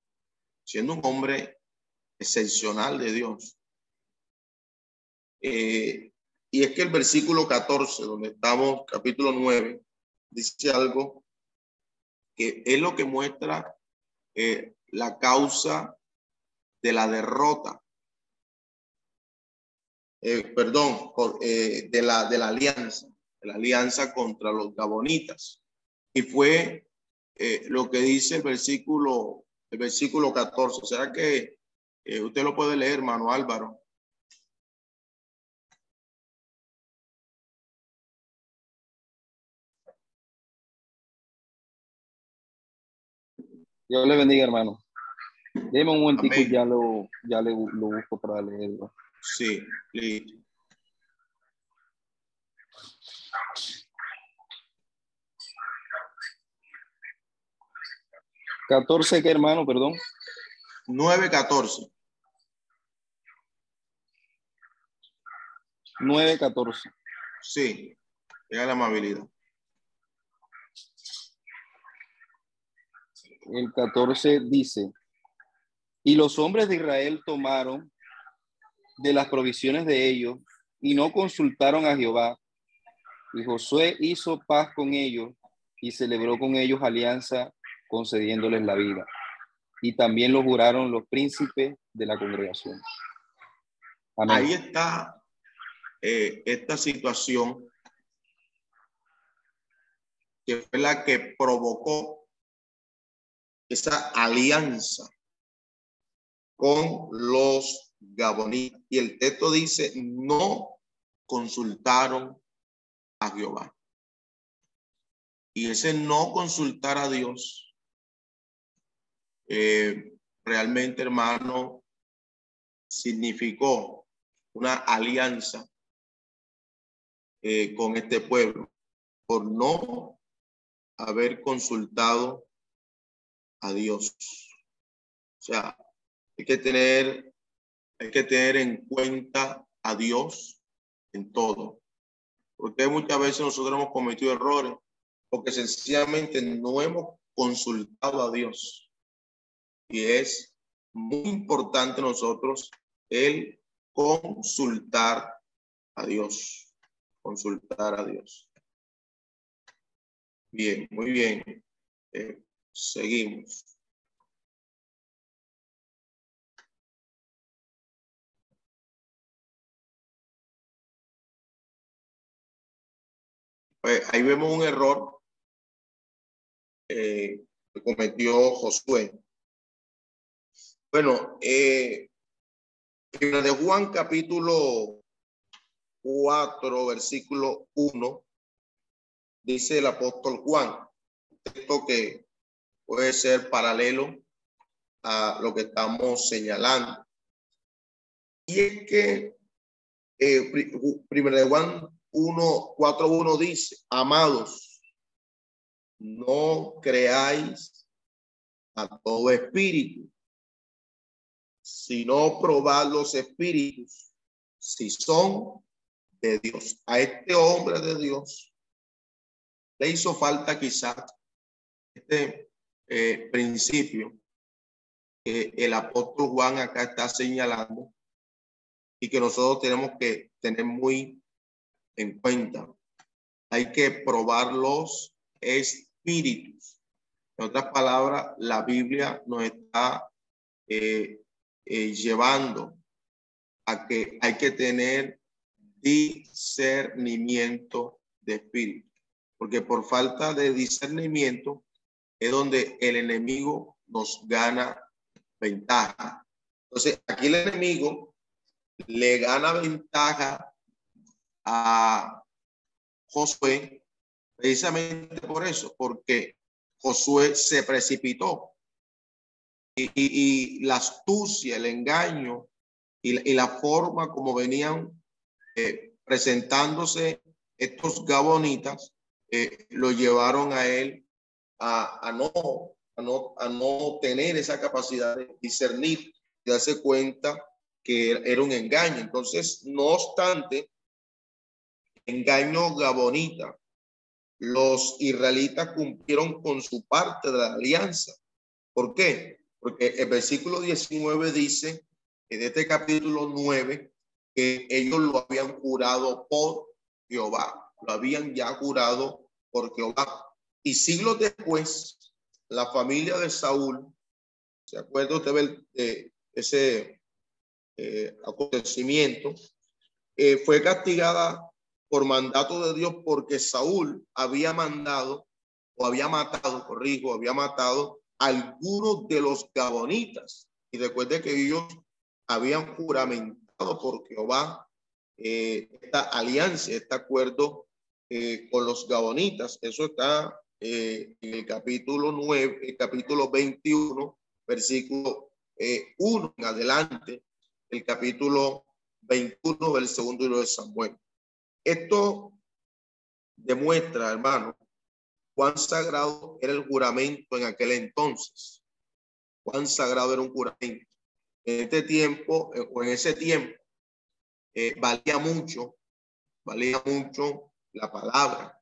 Speaker 1: siendo un hombre excepcional de Dios. Eh, y es que el versículo 14, donde estamos, capítulo 9, dice algo que es lo que muestra eh, la causa de la derrota eh, perdón, de, la, de la alianza, de la alianza contra los gabonitas. Y fue lo que dice el versículo, el versículo 14. ¿Será que eh, usted lo puede leer, hermano Álvaro?
Speaker 3: Dios le bendiga, hermano. Deme un momentico y ya lo, ya le, lo busco para leerlo.
Speaker 1: Sí, listo.
Speaker 3: ¿14 qué, hermano? Perdón.
Speaker 1: 9, 14.
Speaker 3: 9, 14.
Speaker 1: Sí, tenga la amabilidad.
Speaker 3: El 14 dice, y los hombres de Israel tomaron de las provisiones de ellos y no consultaron a Jehová. Y Josué hizo paz con ellos y celebró con ellos alianza concediéndoles la vida. Y también lo juraron los príncipes de la congregación.
Speaker 1: Ahí está eh, esta situación que fue la que provocó esa alianza con los gabonitas. Y el texto dice, no consultaron a Jehová. Y ese no consultar a Dios, eh, realmente, hermano, significó una alianza eh, con este pueblo por no haber consultado a Dios. O sea, hay que tener, hay que tener en cuenta a Dios en todo. Porque muchas veces nosotros hemos cometido errores porque sencillamente no hemos consultado a Dios. Y es muy importante nosotros el consultar a Dios. Consultar a Dios. Bien, muy bien. Eh, seguimos. Pues ahí vemos un error eh, que cometió Josué. Bueno, eh, de Juan capítulo 4, versículo 1, dice el apóstol Juan, esto que puede ser paralelo a lo que estamos señalando. Y es que eh, primero de Juan 1, 4, 1 dice, amados, no creáis a todo espíritu, sino probad los espíritus, si son de Dios. A este hombre de Dios le hizo falta quizás este eh, principio que el apóstol Juan acá está señalando y que nosotros tenemos que tener muy en cuenta. Hay que probar los espíritus. En otras palabras, la Biblia nos está eh, eh, llevando a que hay que tener discernimiento de espíritu porque por falta de discernimiento es donde el enemigo nos gana ventaja. Entonces, aquí el enemigo le gana ventaja a Josué precisamente por eso, porque Josué se precipitó y, la astucia, el engaño y, la forma como venían eh, presentándose estos gabonitas eh, lo llevaron a él a, no, a, no, a no tener esa capacidad de discernir, de darse cuenta que era un engaño. Entonces, no obstante, engaño gabonita, los israelitas cumplieron con su parte de la alianza. ¿Por qué? Porque el versículo 19 dice, en este capítulo 9, que ellos lo habían jurado por Jehová, lo habían ya jurado porque Y siglos después, la familia de Saúl, ¿se acuerda usted de ese eh, acontecimiento? Eh, fue castigada por mandato de Dios porque Saúl había mandado o había matado, corrijo, había matado a algunos de los gabonitas. Y recuerde que ellos habían juramentado por Jehová eh, esta alianza, este acuerdo con los gabonitas. Eso está eh, en el capítulo 9, el capítulo 21, versículo 1 eh, en adelante, el capítulo 21 del segundo libro de Samuel. Esto demuestra, hermano, cuán sagrado era el juramento en aquel entonces. Cuán sagrado era un juramento. En este tiempo, o en ese tiempo, valía mucho, valía mucho la palabra.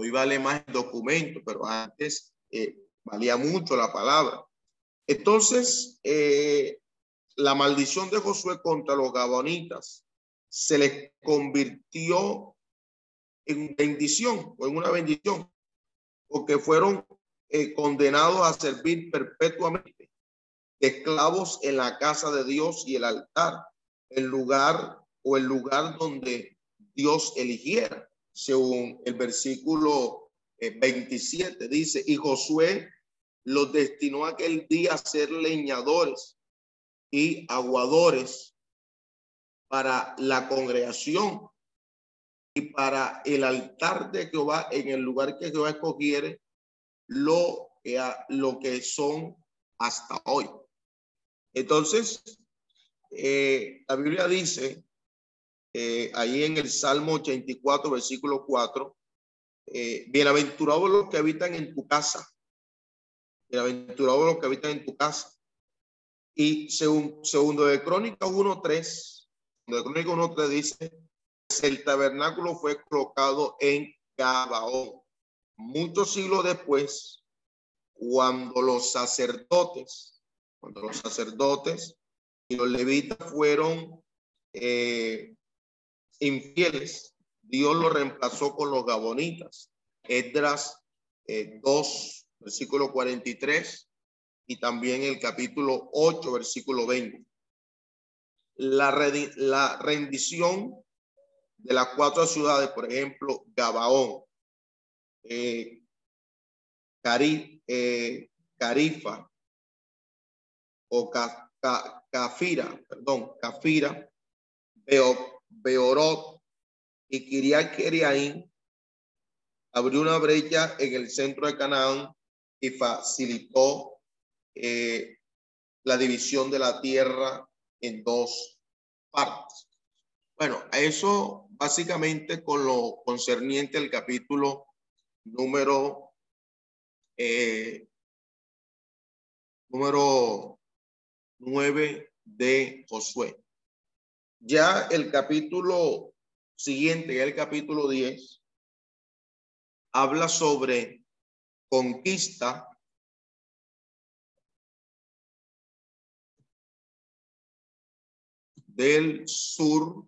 Speaker 1: Hoy vale más el documento, pero antes eh, valía mucho la palabra. Entonces, eh, la maldición de Josué contra los gabonitas se les convirtió en bendición o en una bendición, porque fueron eh, condenados a servir perpetuamente esclavos en la casa de Dios y el altar, el lugar o el lugar donde Dios eligiera, según el versículo 27 eh, dice, y Josué los destinó aquel día a ser leñadores y aguadores para la congregación y para el altar de Jehová en el lugar que Jehová escogiere lo que, lo que son hasta hoy. Entonces, eh, la Biblia dice eh, ahí en el Salmo 84, versículo 4, eh, bienaventurados los que habitan en tu casa, bienaventurados los que habitan en tu casa. Y según segundo de Crónicas 1.3, de Crónicas 1.3 dice, el tabernáculo fue colocado en Gabaón. Muchos siglos después, cuando los sacerdotes, cuando los sacerdotes y los levitas fueron eh, infieles, Dios lo reemplazó con los gabonitas. Esdras 2, eh, versículo 43 y también el capítulo 8, versículo 20. La, la rendición de las cuatro ciudades, por ejemplo, Gabaón, eh, eh Carifa o Cafira, perdón, Cafira, Beorot y Kiriat Keriaín abrió una brecha en el centro de Canaán y facilitó eh, la división de la tierra en dos partes. Bueno, eso básicamente con lo concerniente al capítulo número eh, número 9 de Josué. Ya el capítulo siguiente, el capítulo 10, habla sobre conquista del sur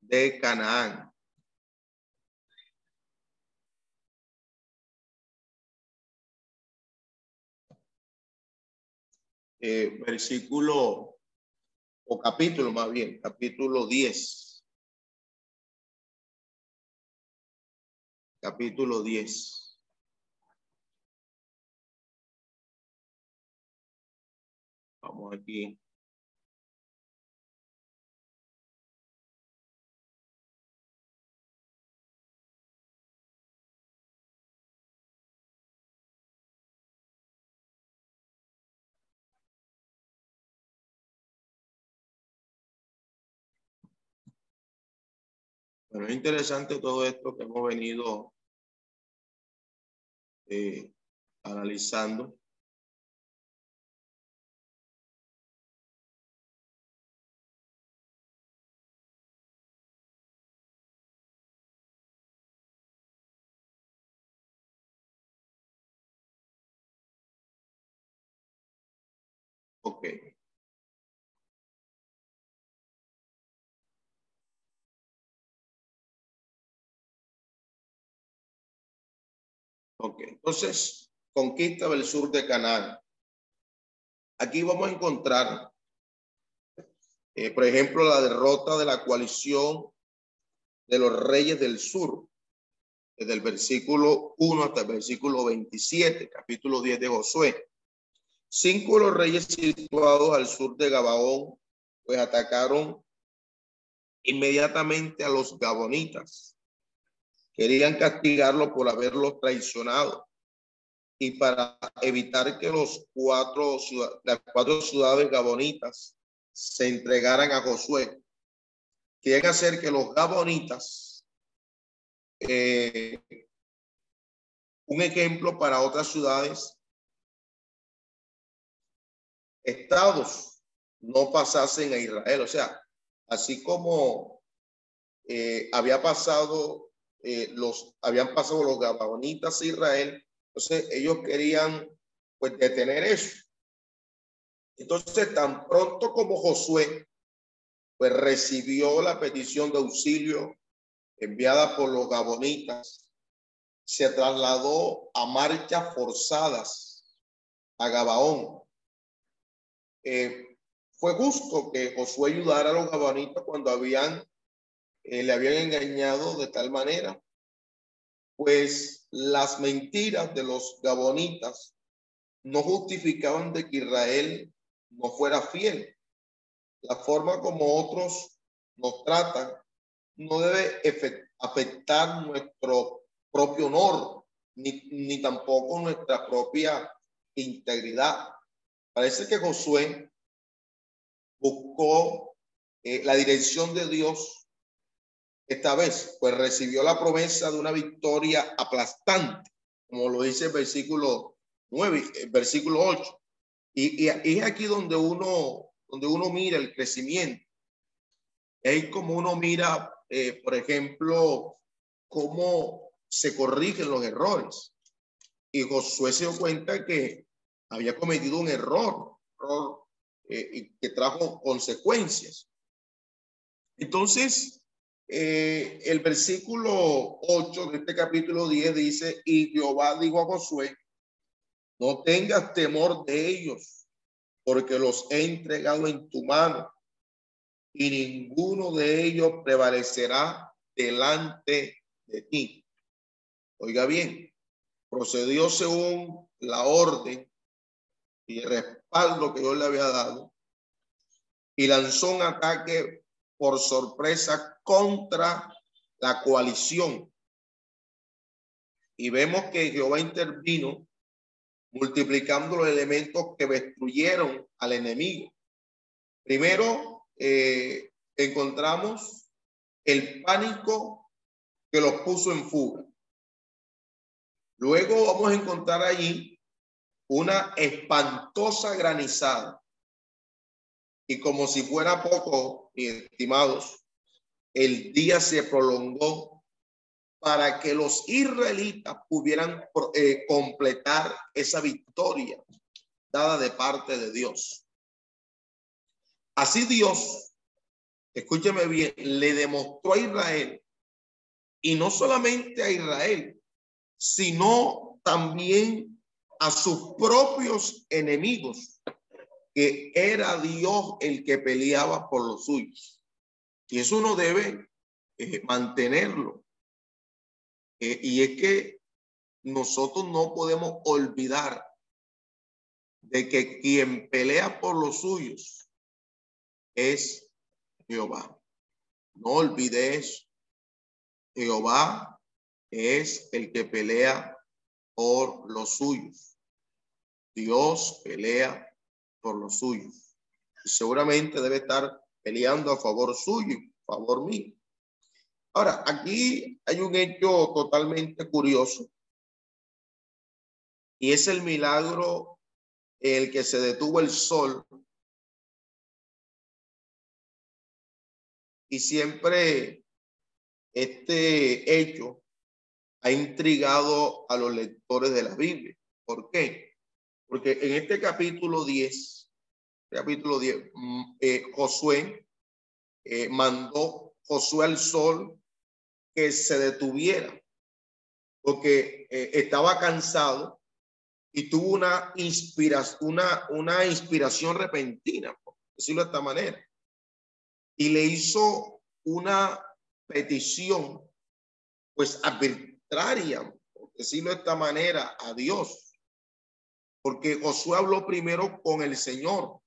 Speaker 1: de Canaán. Eh, versículo o capítulo más bien, capítulo 10. Capítulo 10. Vamos aquí. Bueno, es interesante todo esto que hemos venido eh, analizando. Entonces, conquista del sur de Canaán. Aquí vamos a encontrar, eh, por ejemplo, la derrota de la coalición de los reyes del sur, desde el versículo 1 hasta el versículo 27, capítulo 10 de Josué. Cinco de los reyes situados al sur de Gabaón, pues atacaron inmediatamente a los gabonitas Querían castigarlo por haberlos traicionado y para evitar que los cuatro, las cuatro ciudades gabonitas se entregaran a Josué. Quieren hacer que los gabonitas, eh, un ejemplo para otras ciudades, estados, no pasasen a Israel. O sea, así como eh, había pasado eh, los habían pasado los gabaonitas a Israel, entonces ellos querían pues detener eso. Entonces, tan pronto como Josué pues recibió la petición de auxilio enviada por los gabonitas, se trasladó a marchas forzadas a Gabaón. Eh, fue justo que Josué ayudara a los gabonitas cuando habían, eh, le habían engañado de tal manera, pues las mentiras de los gabonitas no justificaban de que Israel no fuera fiel. La forma como otros nos tratan no debe afectar nuestro propio honor, ni, ni tampoco nuestra propia integridad. Parece que Josué buscó eh, la dirección de Dios esta vez, pues recibió la promesa de una victoria aplastante, como lo dice el versículo 9, el versículo 8. Y, y, es aquí donde uno, donde uno mira el crecimiento. Es como uno mira, eh, por ejemplo, cómo se corrigen los errores. Y Josué se dio cuenta que había cometido un error, error eh, que trajo consecuencias. Entonces, eh, el versículo 8 de este capítulo 10 dice, y Jehová dijo a Josué, no tengas temor de ellos, porque los he entregado en tu mano y ninguno de ellos prevalecerá delante de ti. Oiga bien, procedió según la orden y respaldo que yo le había dado y lanzó un ataque por sorpresa contra la coalición. Y vemos que Jehová intervino multiplicando los elementos que destruyeron al enemigo. Primero, eh, encontramos el pánico que los puso en fuga. Luego vamos a encontrar allí una espantosa granizada. Y como si fuera poco, estimados, el día se prolongó para que los israelitas pudieran eh, completar esa victoria dada de parte de Dios. Así Dios, escúcheme bien, le demostró a Israel, y no solamente a Israel, sino también a sus propios enemigos, que era Dios el que peleaba por los suyos. Y eso uno debe eh, mantenerlo eh, y es que nosotros no podemos olvidar de que quien pelea por los suyos es Jehová. No olvides, Jehová es el que pelea por los suyos. Dios pelea por los suyos. Seguramente debe estar peleando a favor suyo, a favor mío. Ahora, aquí hay un hecho totalmente curioso y es el milagro el que se detuvo el sol y siempre este hecho ha intrigado a los lectores de la Biblia. ¿Por qué? Porque en este capítulo 10, capítulo 10, mm, eh, Josué eh, mandó Josué al sol que se detuviera porque eh, estaba cansado y tuvo una inspiración, una, una inspiración repentina, decirlo de esta manera. Y le hizo una petición, pues arbitraria, decirlo de esta manera, a Dios. Porque Josué habló primero con el Señor.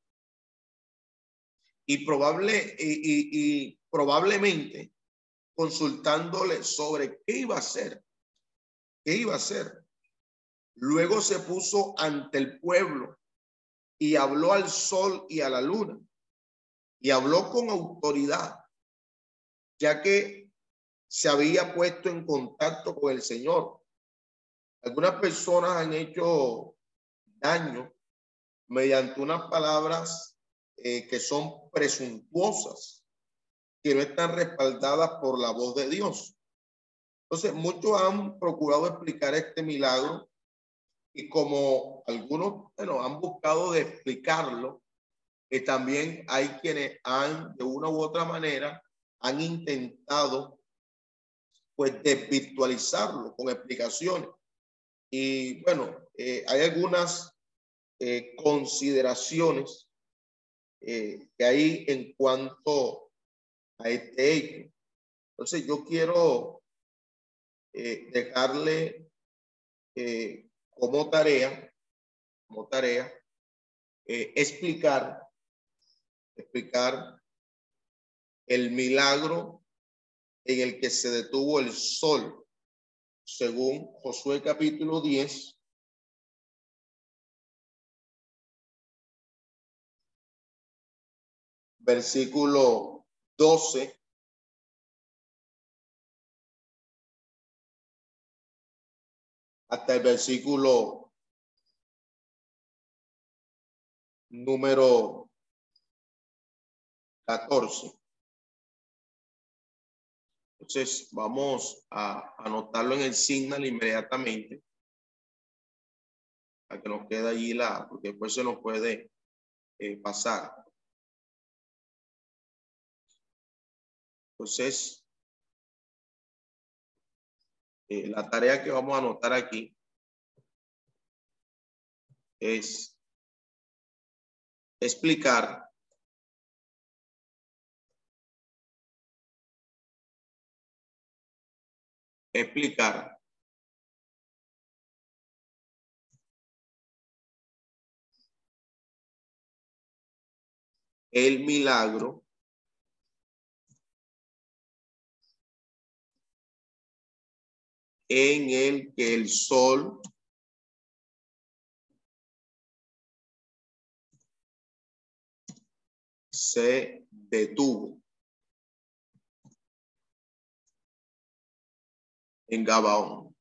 Speaker 1: Y probable, y, probablemente consultándole sobre qué iba a hacer, qué iba a hacer. Luego se puso ante el pueblo y habló al sol y a la luna y habló con autoridad, ya que se había puesto en contacto con el Señor. Algunas personas han hecho daño mediante unas palabras eh, que son presuntuosas que no están respaldadas por la voz de Dios. Entonces, muchos han procurado explicar este milagro y como algunos, bueno, han buscado de explicarlo, que también hay quienes han, de una u otra manera, han intentado, pues, desvirtualizarlo con explicaciones. Y bueno, eh, hay algunas eh, consideraciones eh, que hay en cuanto a este hecho. Entonces, yo quiero dejarle como tarea, como tarea, explicar explicar el milagro en el que se detuvo el sol, según Josué capítulo 10. Versículo 12 hasta el versículo número 14. Entonces vamos a anotarlo en el signal inmediatamente. Para que nos quede allí la, porque después se nos puede eh, pasar. Entonces, eh, la tarea que vamos a anotar aquí es explicar explicar el milagro en el que el sol se detuvo. en Gabaón.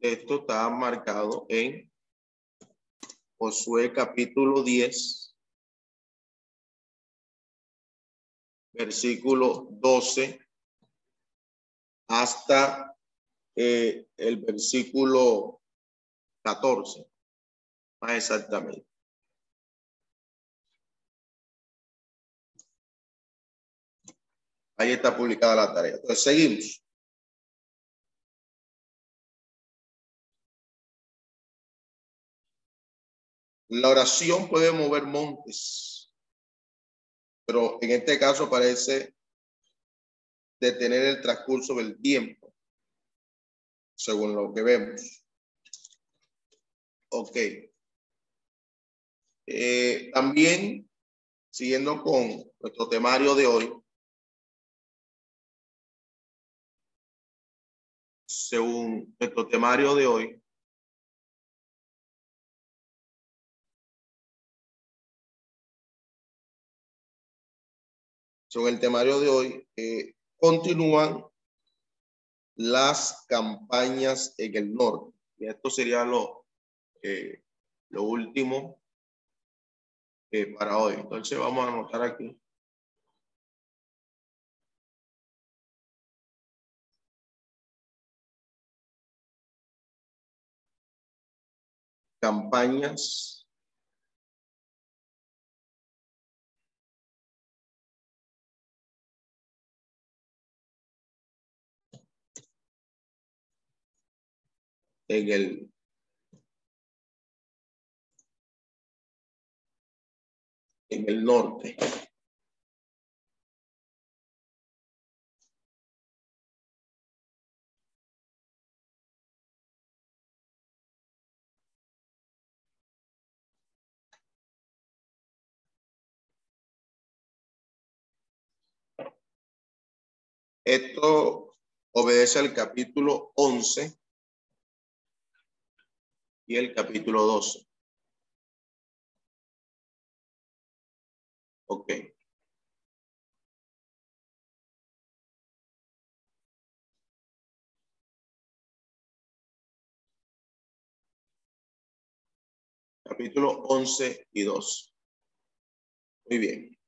Speaker 1: Esto está marcado en Josué capítulo 10, versículo 12 hasta eh, el versículo 14 más exactamente. Ahí está publicada la tarea. Entonces, seguimos. La oración puede mover montes, pero en este caso parece detener el transcurso del tiempo, según lo que vemos. Ok. Eh, también, siguiendo con nuestro temario de hoy, según nuestro temario de hoy, según el temario de hoy, eh, continúan las campañas en el norte. Y esto sería lo, eh, lo último eh, para hoy. Entonces vamos a anotar aquí. Campañas. En el en el norte. Esto obedece al capítulo 11 y el capítulo 12. Ok. capítulo 11 y 12. Muy bien.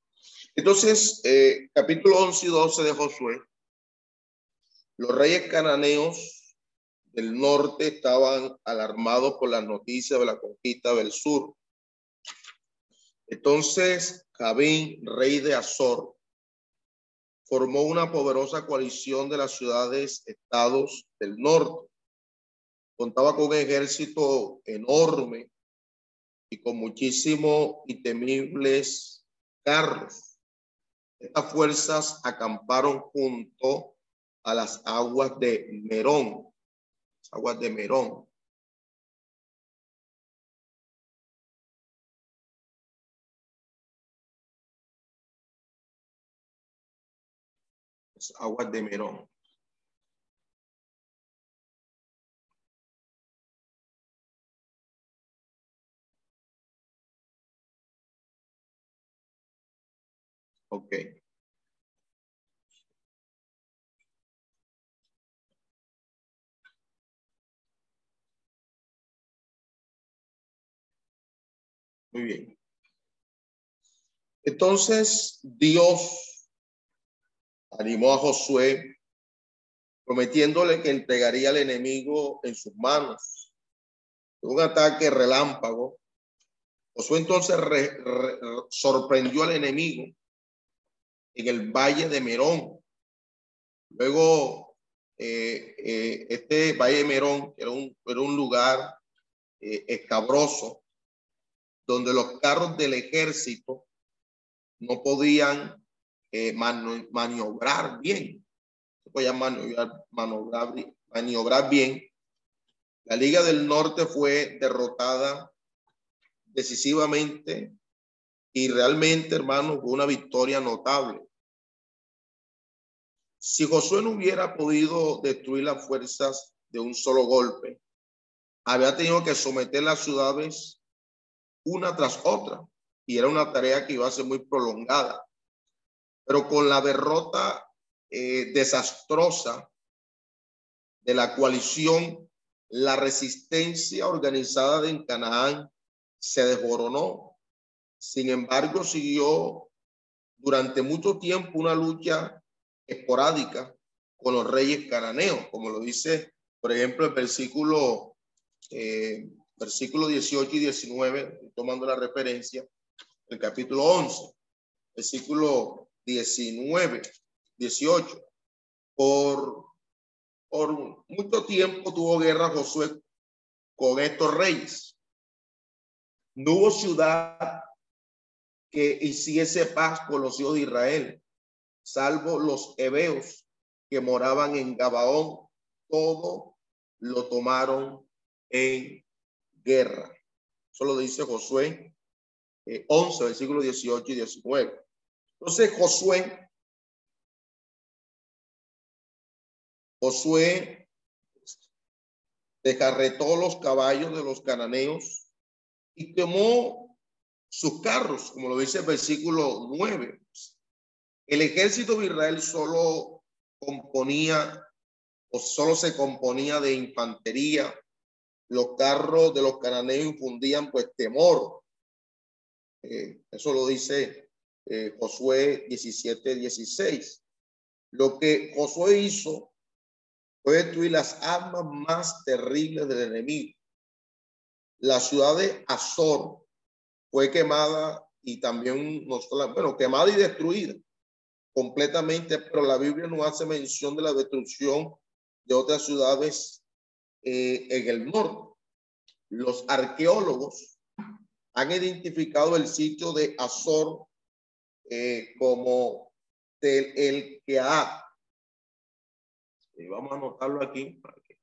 Speaker 1: Entonces, eh, capítulo 11 y 12 de Josué, los reyes cananeos del norte estaban alarmados por las noticias de la conquista del sur. Entonces, Jabín, rey de Azor, formó una poderosa coalición de las ciudades estados del norte. Contaba con un ejército enorme y con muchísimos y temibles carros. Estas fuerzas acamparon junto a las aguas de Merón, aguas de Merón. aguas de Merón. Ok. Muy bien. Entonces, Dios animó a Josué, prometiéndole que entregaría al enemigo en sus manos. Un ataque relámpago. Josué entonces sorprendió al enemigo en el valle de Merón. Luego, eh, eh, este valle de Merón era un, era un lugar eh, escabroso donde los carros del ejército no podían maniobrar bien. Se podía maniobrar, maniobrar, maniobrar bien. La Liga del Norte fue derrotada decisivamente y realmente, hermano, fue una victoria notable. Si Josué no hubiera podido destruir las fuerzas de un solo golpe, había tenido que someter las ciudades una tras otra y era una tarea que iba a ser muy prolongada. Pero con la derrota eh, desastrosa de la coalición, la resistencia organizada en Canaán se desboronó sin embargo, siguió durante mucho tiempo una lucha esporádica con los reyes cananeos, como lo dice, por ejemplo, el versículo, eh, versículo 18 y 19, tomando la referencia, el capítulo 11, versículo 19, 18. Por, por mucho tiempo tuvo guerra Josué con estos reyes. No hubo ciudad que hiciese paz con los hijos de Israel, salvo los hebeos que moraban en Gabaón, todo lo tomaron en guerra. Eso lo dice Josué 11, eh, versículo 18 y 19. Entonces Josué, Josué descarretó los caballos de los cananeos y quemó sus carros, como lo dice el versículo 9. El ejército de Israel solo componía o solo se componía de infantería. Los carros de los cananeos infundían pues temor. Eh, eso lo dice eh, Josué 17, 16. Lo que Josué hizo fue destruir las armas más terribles del enemigo. La ciudad de Azor fue quemada y también, no bueno, quemada y destruida completamente, pero la Biblia no hace mención de la destrucción de otras ciudades eh, en el norte. Los arqueólogos han identificado el sitio de Azor eh, como del el que ha. Y vamos a anotarlo aquí para que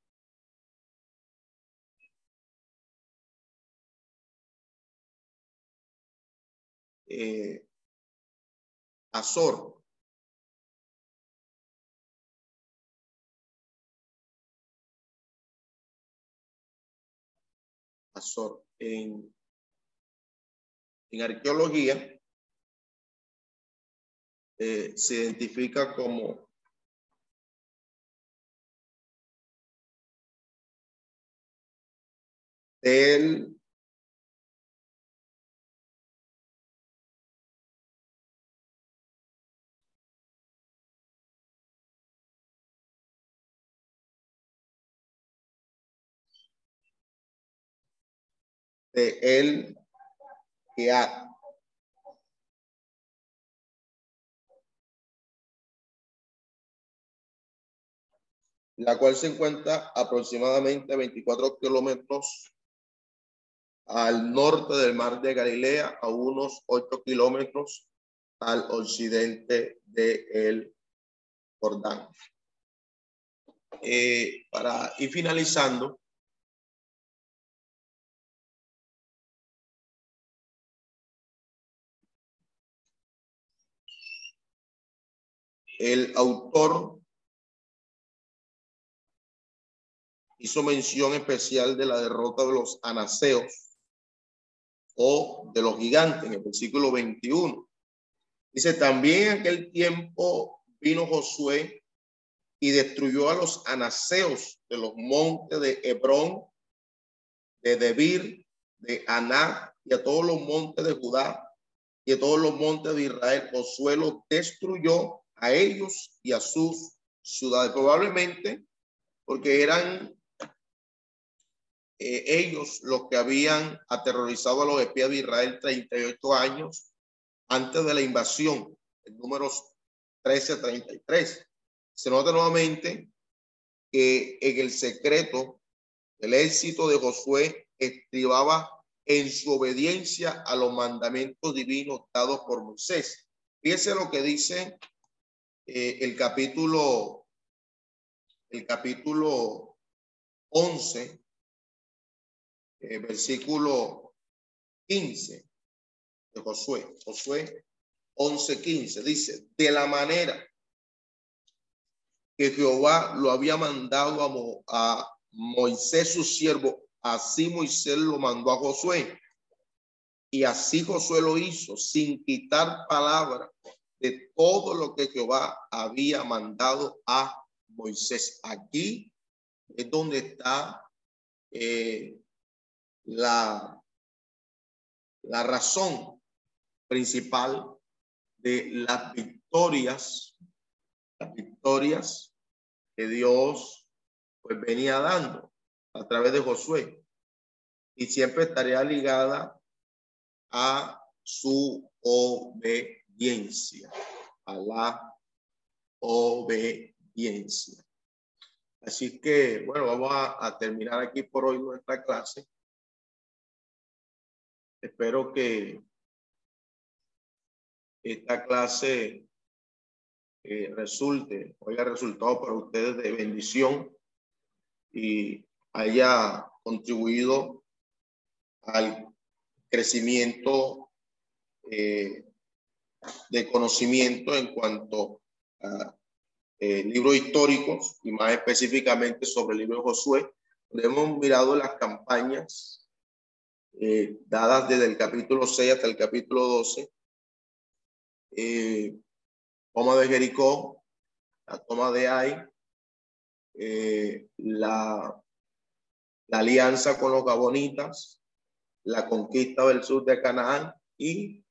Speaker 1: eh, Azor. En, en arqueología eh, se identifica como el de El Geat. la cual se encuentra aproximadamente 24 kilómetros al norte del mar de Galilea, a unos 8 kilómetros al occidente de el Jordán. Eh, para ir finalizando, el autor hizo mención especial de la derrota de los anaseos o de los gigantes en el versículo 21. Dice, también en aquel tiempo vino Josué y destruyó a los anaseos de los montes de Hebrón, de Debir, de Aná y a todos los montes de Judá y a todos los montes de Israel. Josué los destruyó a ellos y a sus ciudades. Probablemente porque eran eh, ellos los que habían aterrorizado a los espías de Israel 38 años antes de la invasión, el número 1333. Se nota nuevamente que en el secreto el éxito de Josué estribaba en su obediencia a los mandamientos divinos dados por Moisés. Fíjese lo que dice eh, el capítulo, el capítulo 11 eh, versículo 15 de Josué, Josué 11:15, dice, de la manera que Jehová lo había mandado a, a Moisés su siervo, así Moisés lo mandó a Josué. Y así Josué lo hizo sin quitar palabra de todo lo que Jehová había mandado a Moisés. Aquí es donde está eh, la, la razón principal de las victorias, las victorias que Dios pues venía dando a través de Josué y siempre estaría ligada a su obediencia, a la obediencia. Así que, bueno, vamos a, terminar aquí por hoy nuestra clase. Espero que esta clase eh, resulte haya resultado para ustedes de bendición y haya contribuido al crecimiento eh, de conocimiento en cuanto a eh, libros históricos y más específicamente sobre el libro de Josué. Hemos mirado las campañas eh, dadas desde el capítulo 6 hasta el capítulo 12. Eh, toma de Jericó, la toma de Ai, eh, la, la alianza con los gabonitas, la conquista del sur de Canaán y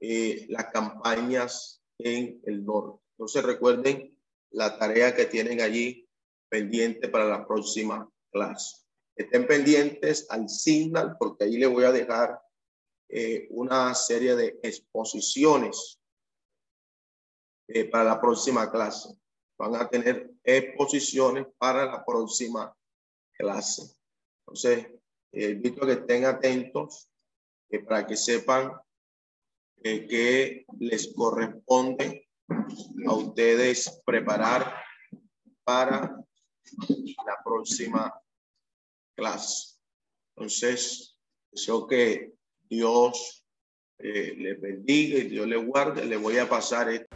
Speaker 1: las campañas en el norte. Entonces recuerden la tarea que tienen allí pendiente para la próxima clase. Estén pendientes al Signal porque ahí le voy a dejar eh, una serie de exposiciones eh, para la próxima clase. Van a tener exposiciones para la próxima clase. Entonces, eh, invito a que estén atentos para que sepan que les corresponde a ustedes preparar para la próxima clase. Entonces, deseo que Dios eh, le bendiga y Dios le guarde. Le voy a pasar esto.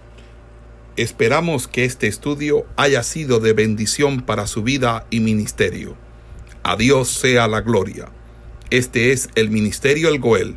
Speaker 5: Esperamos que este estudio haya sido de bendición para su vida y ministerio. A Dios sea la gloria. Este es el Ministerio El Goel,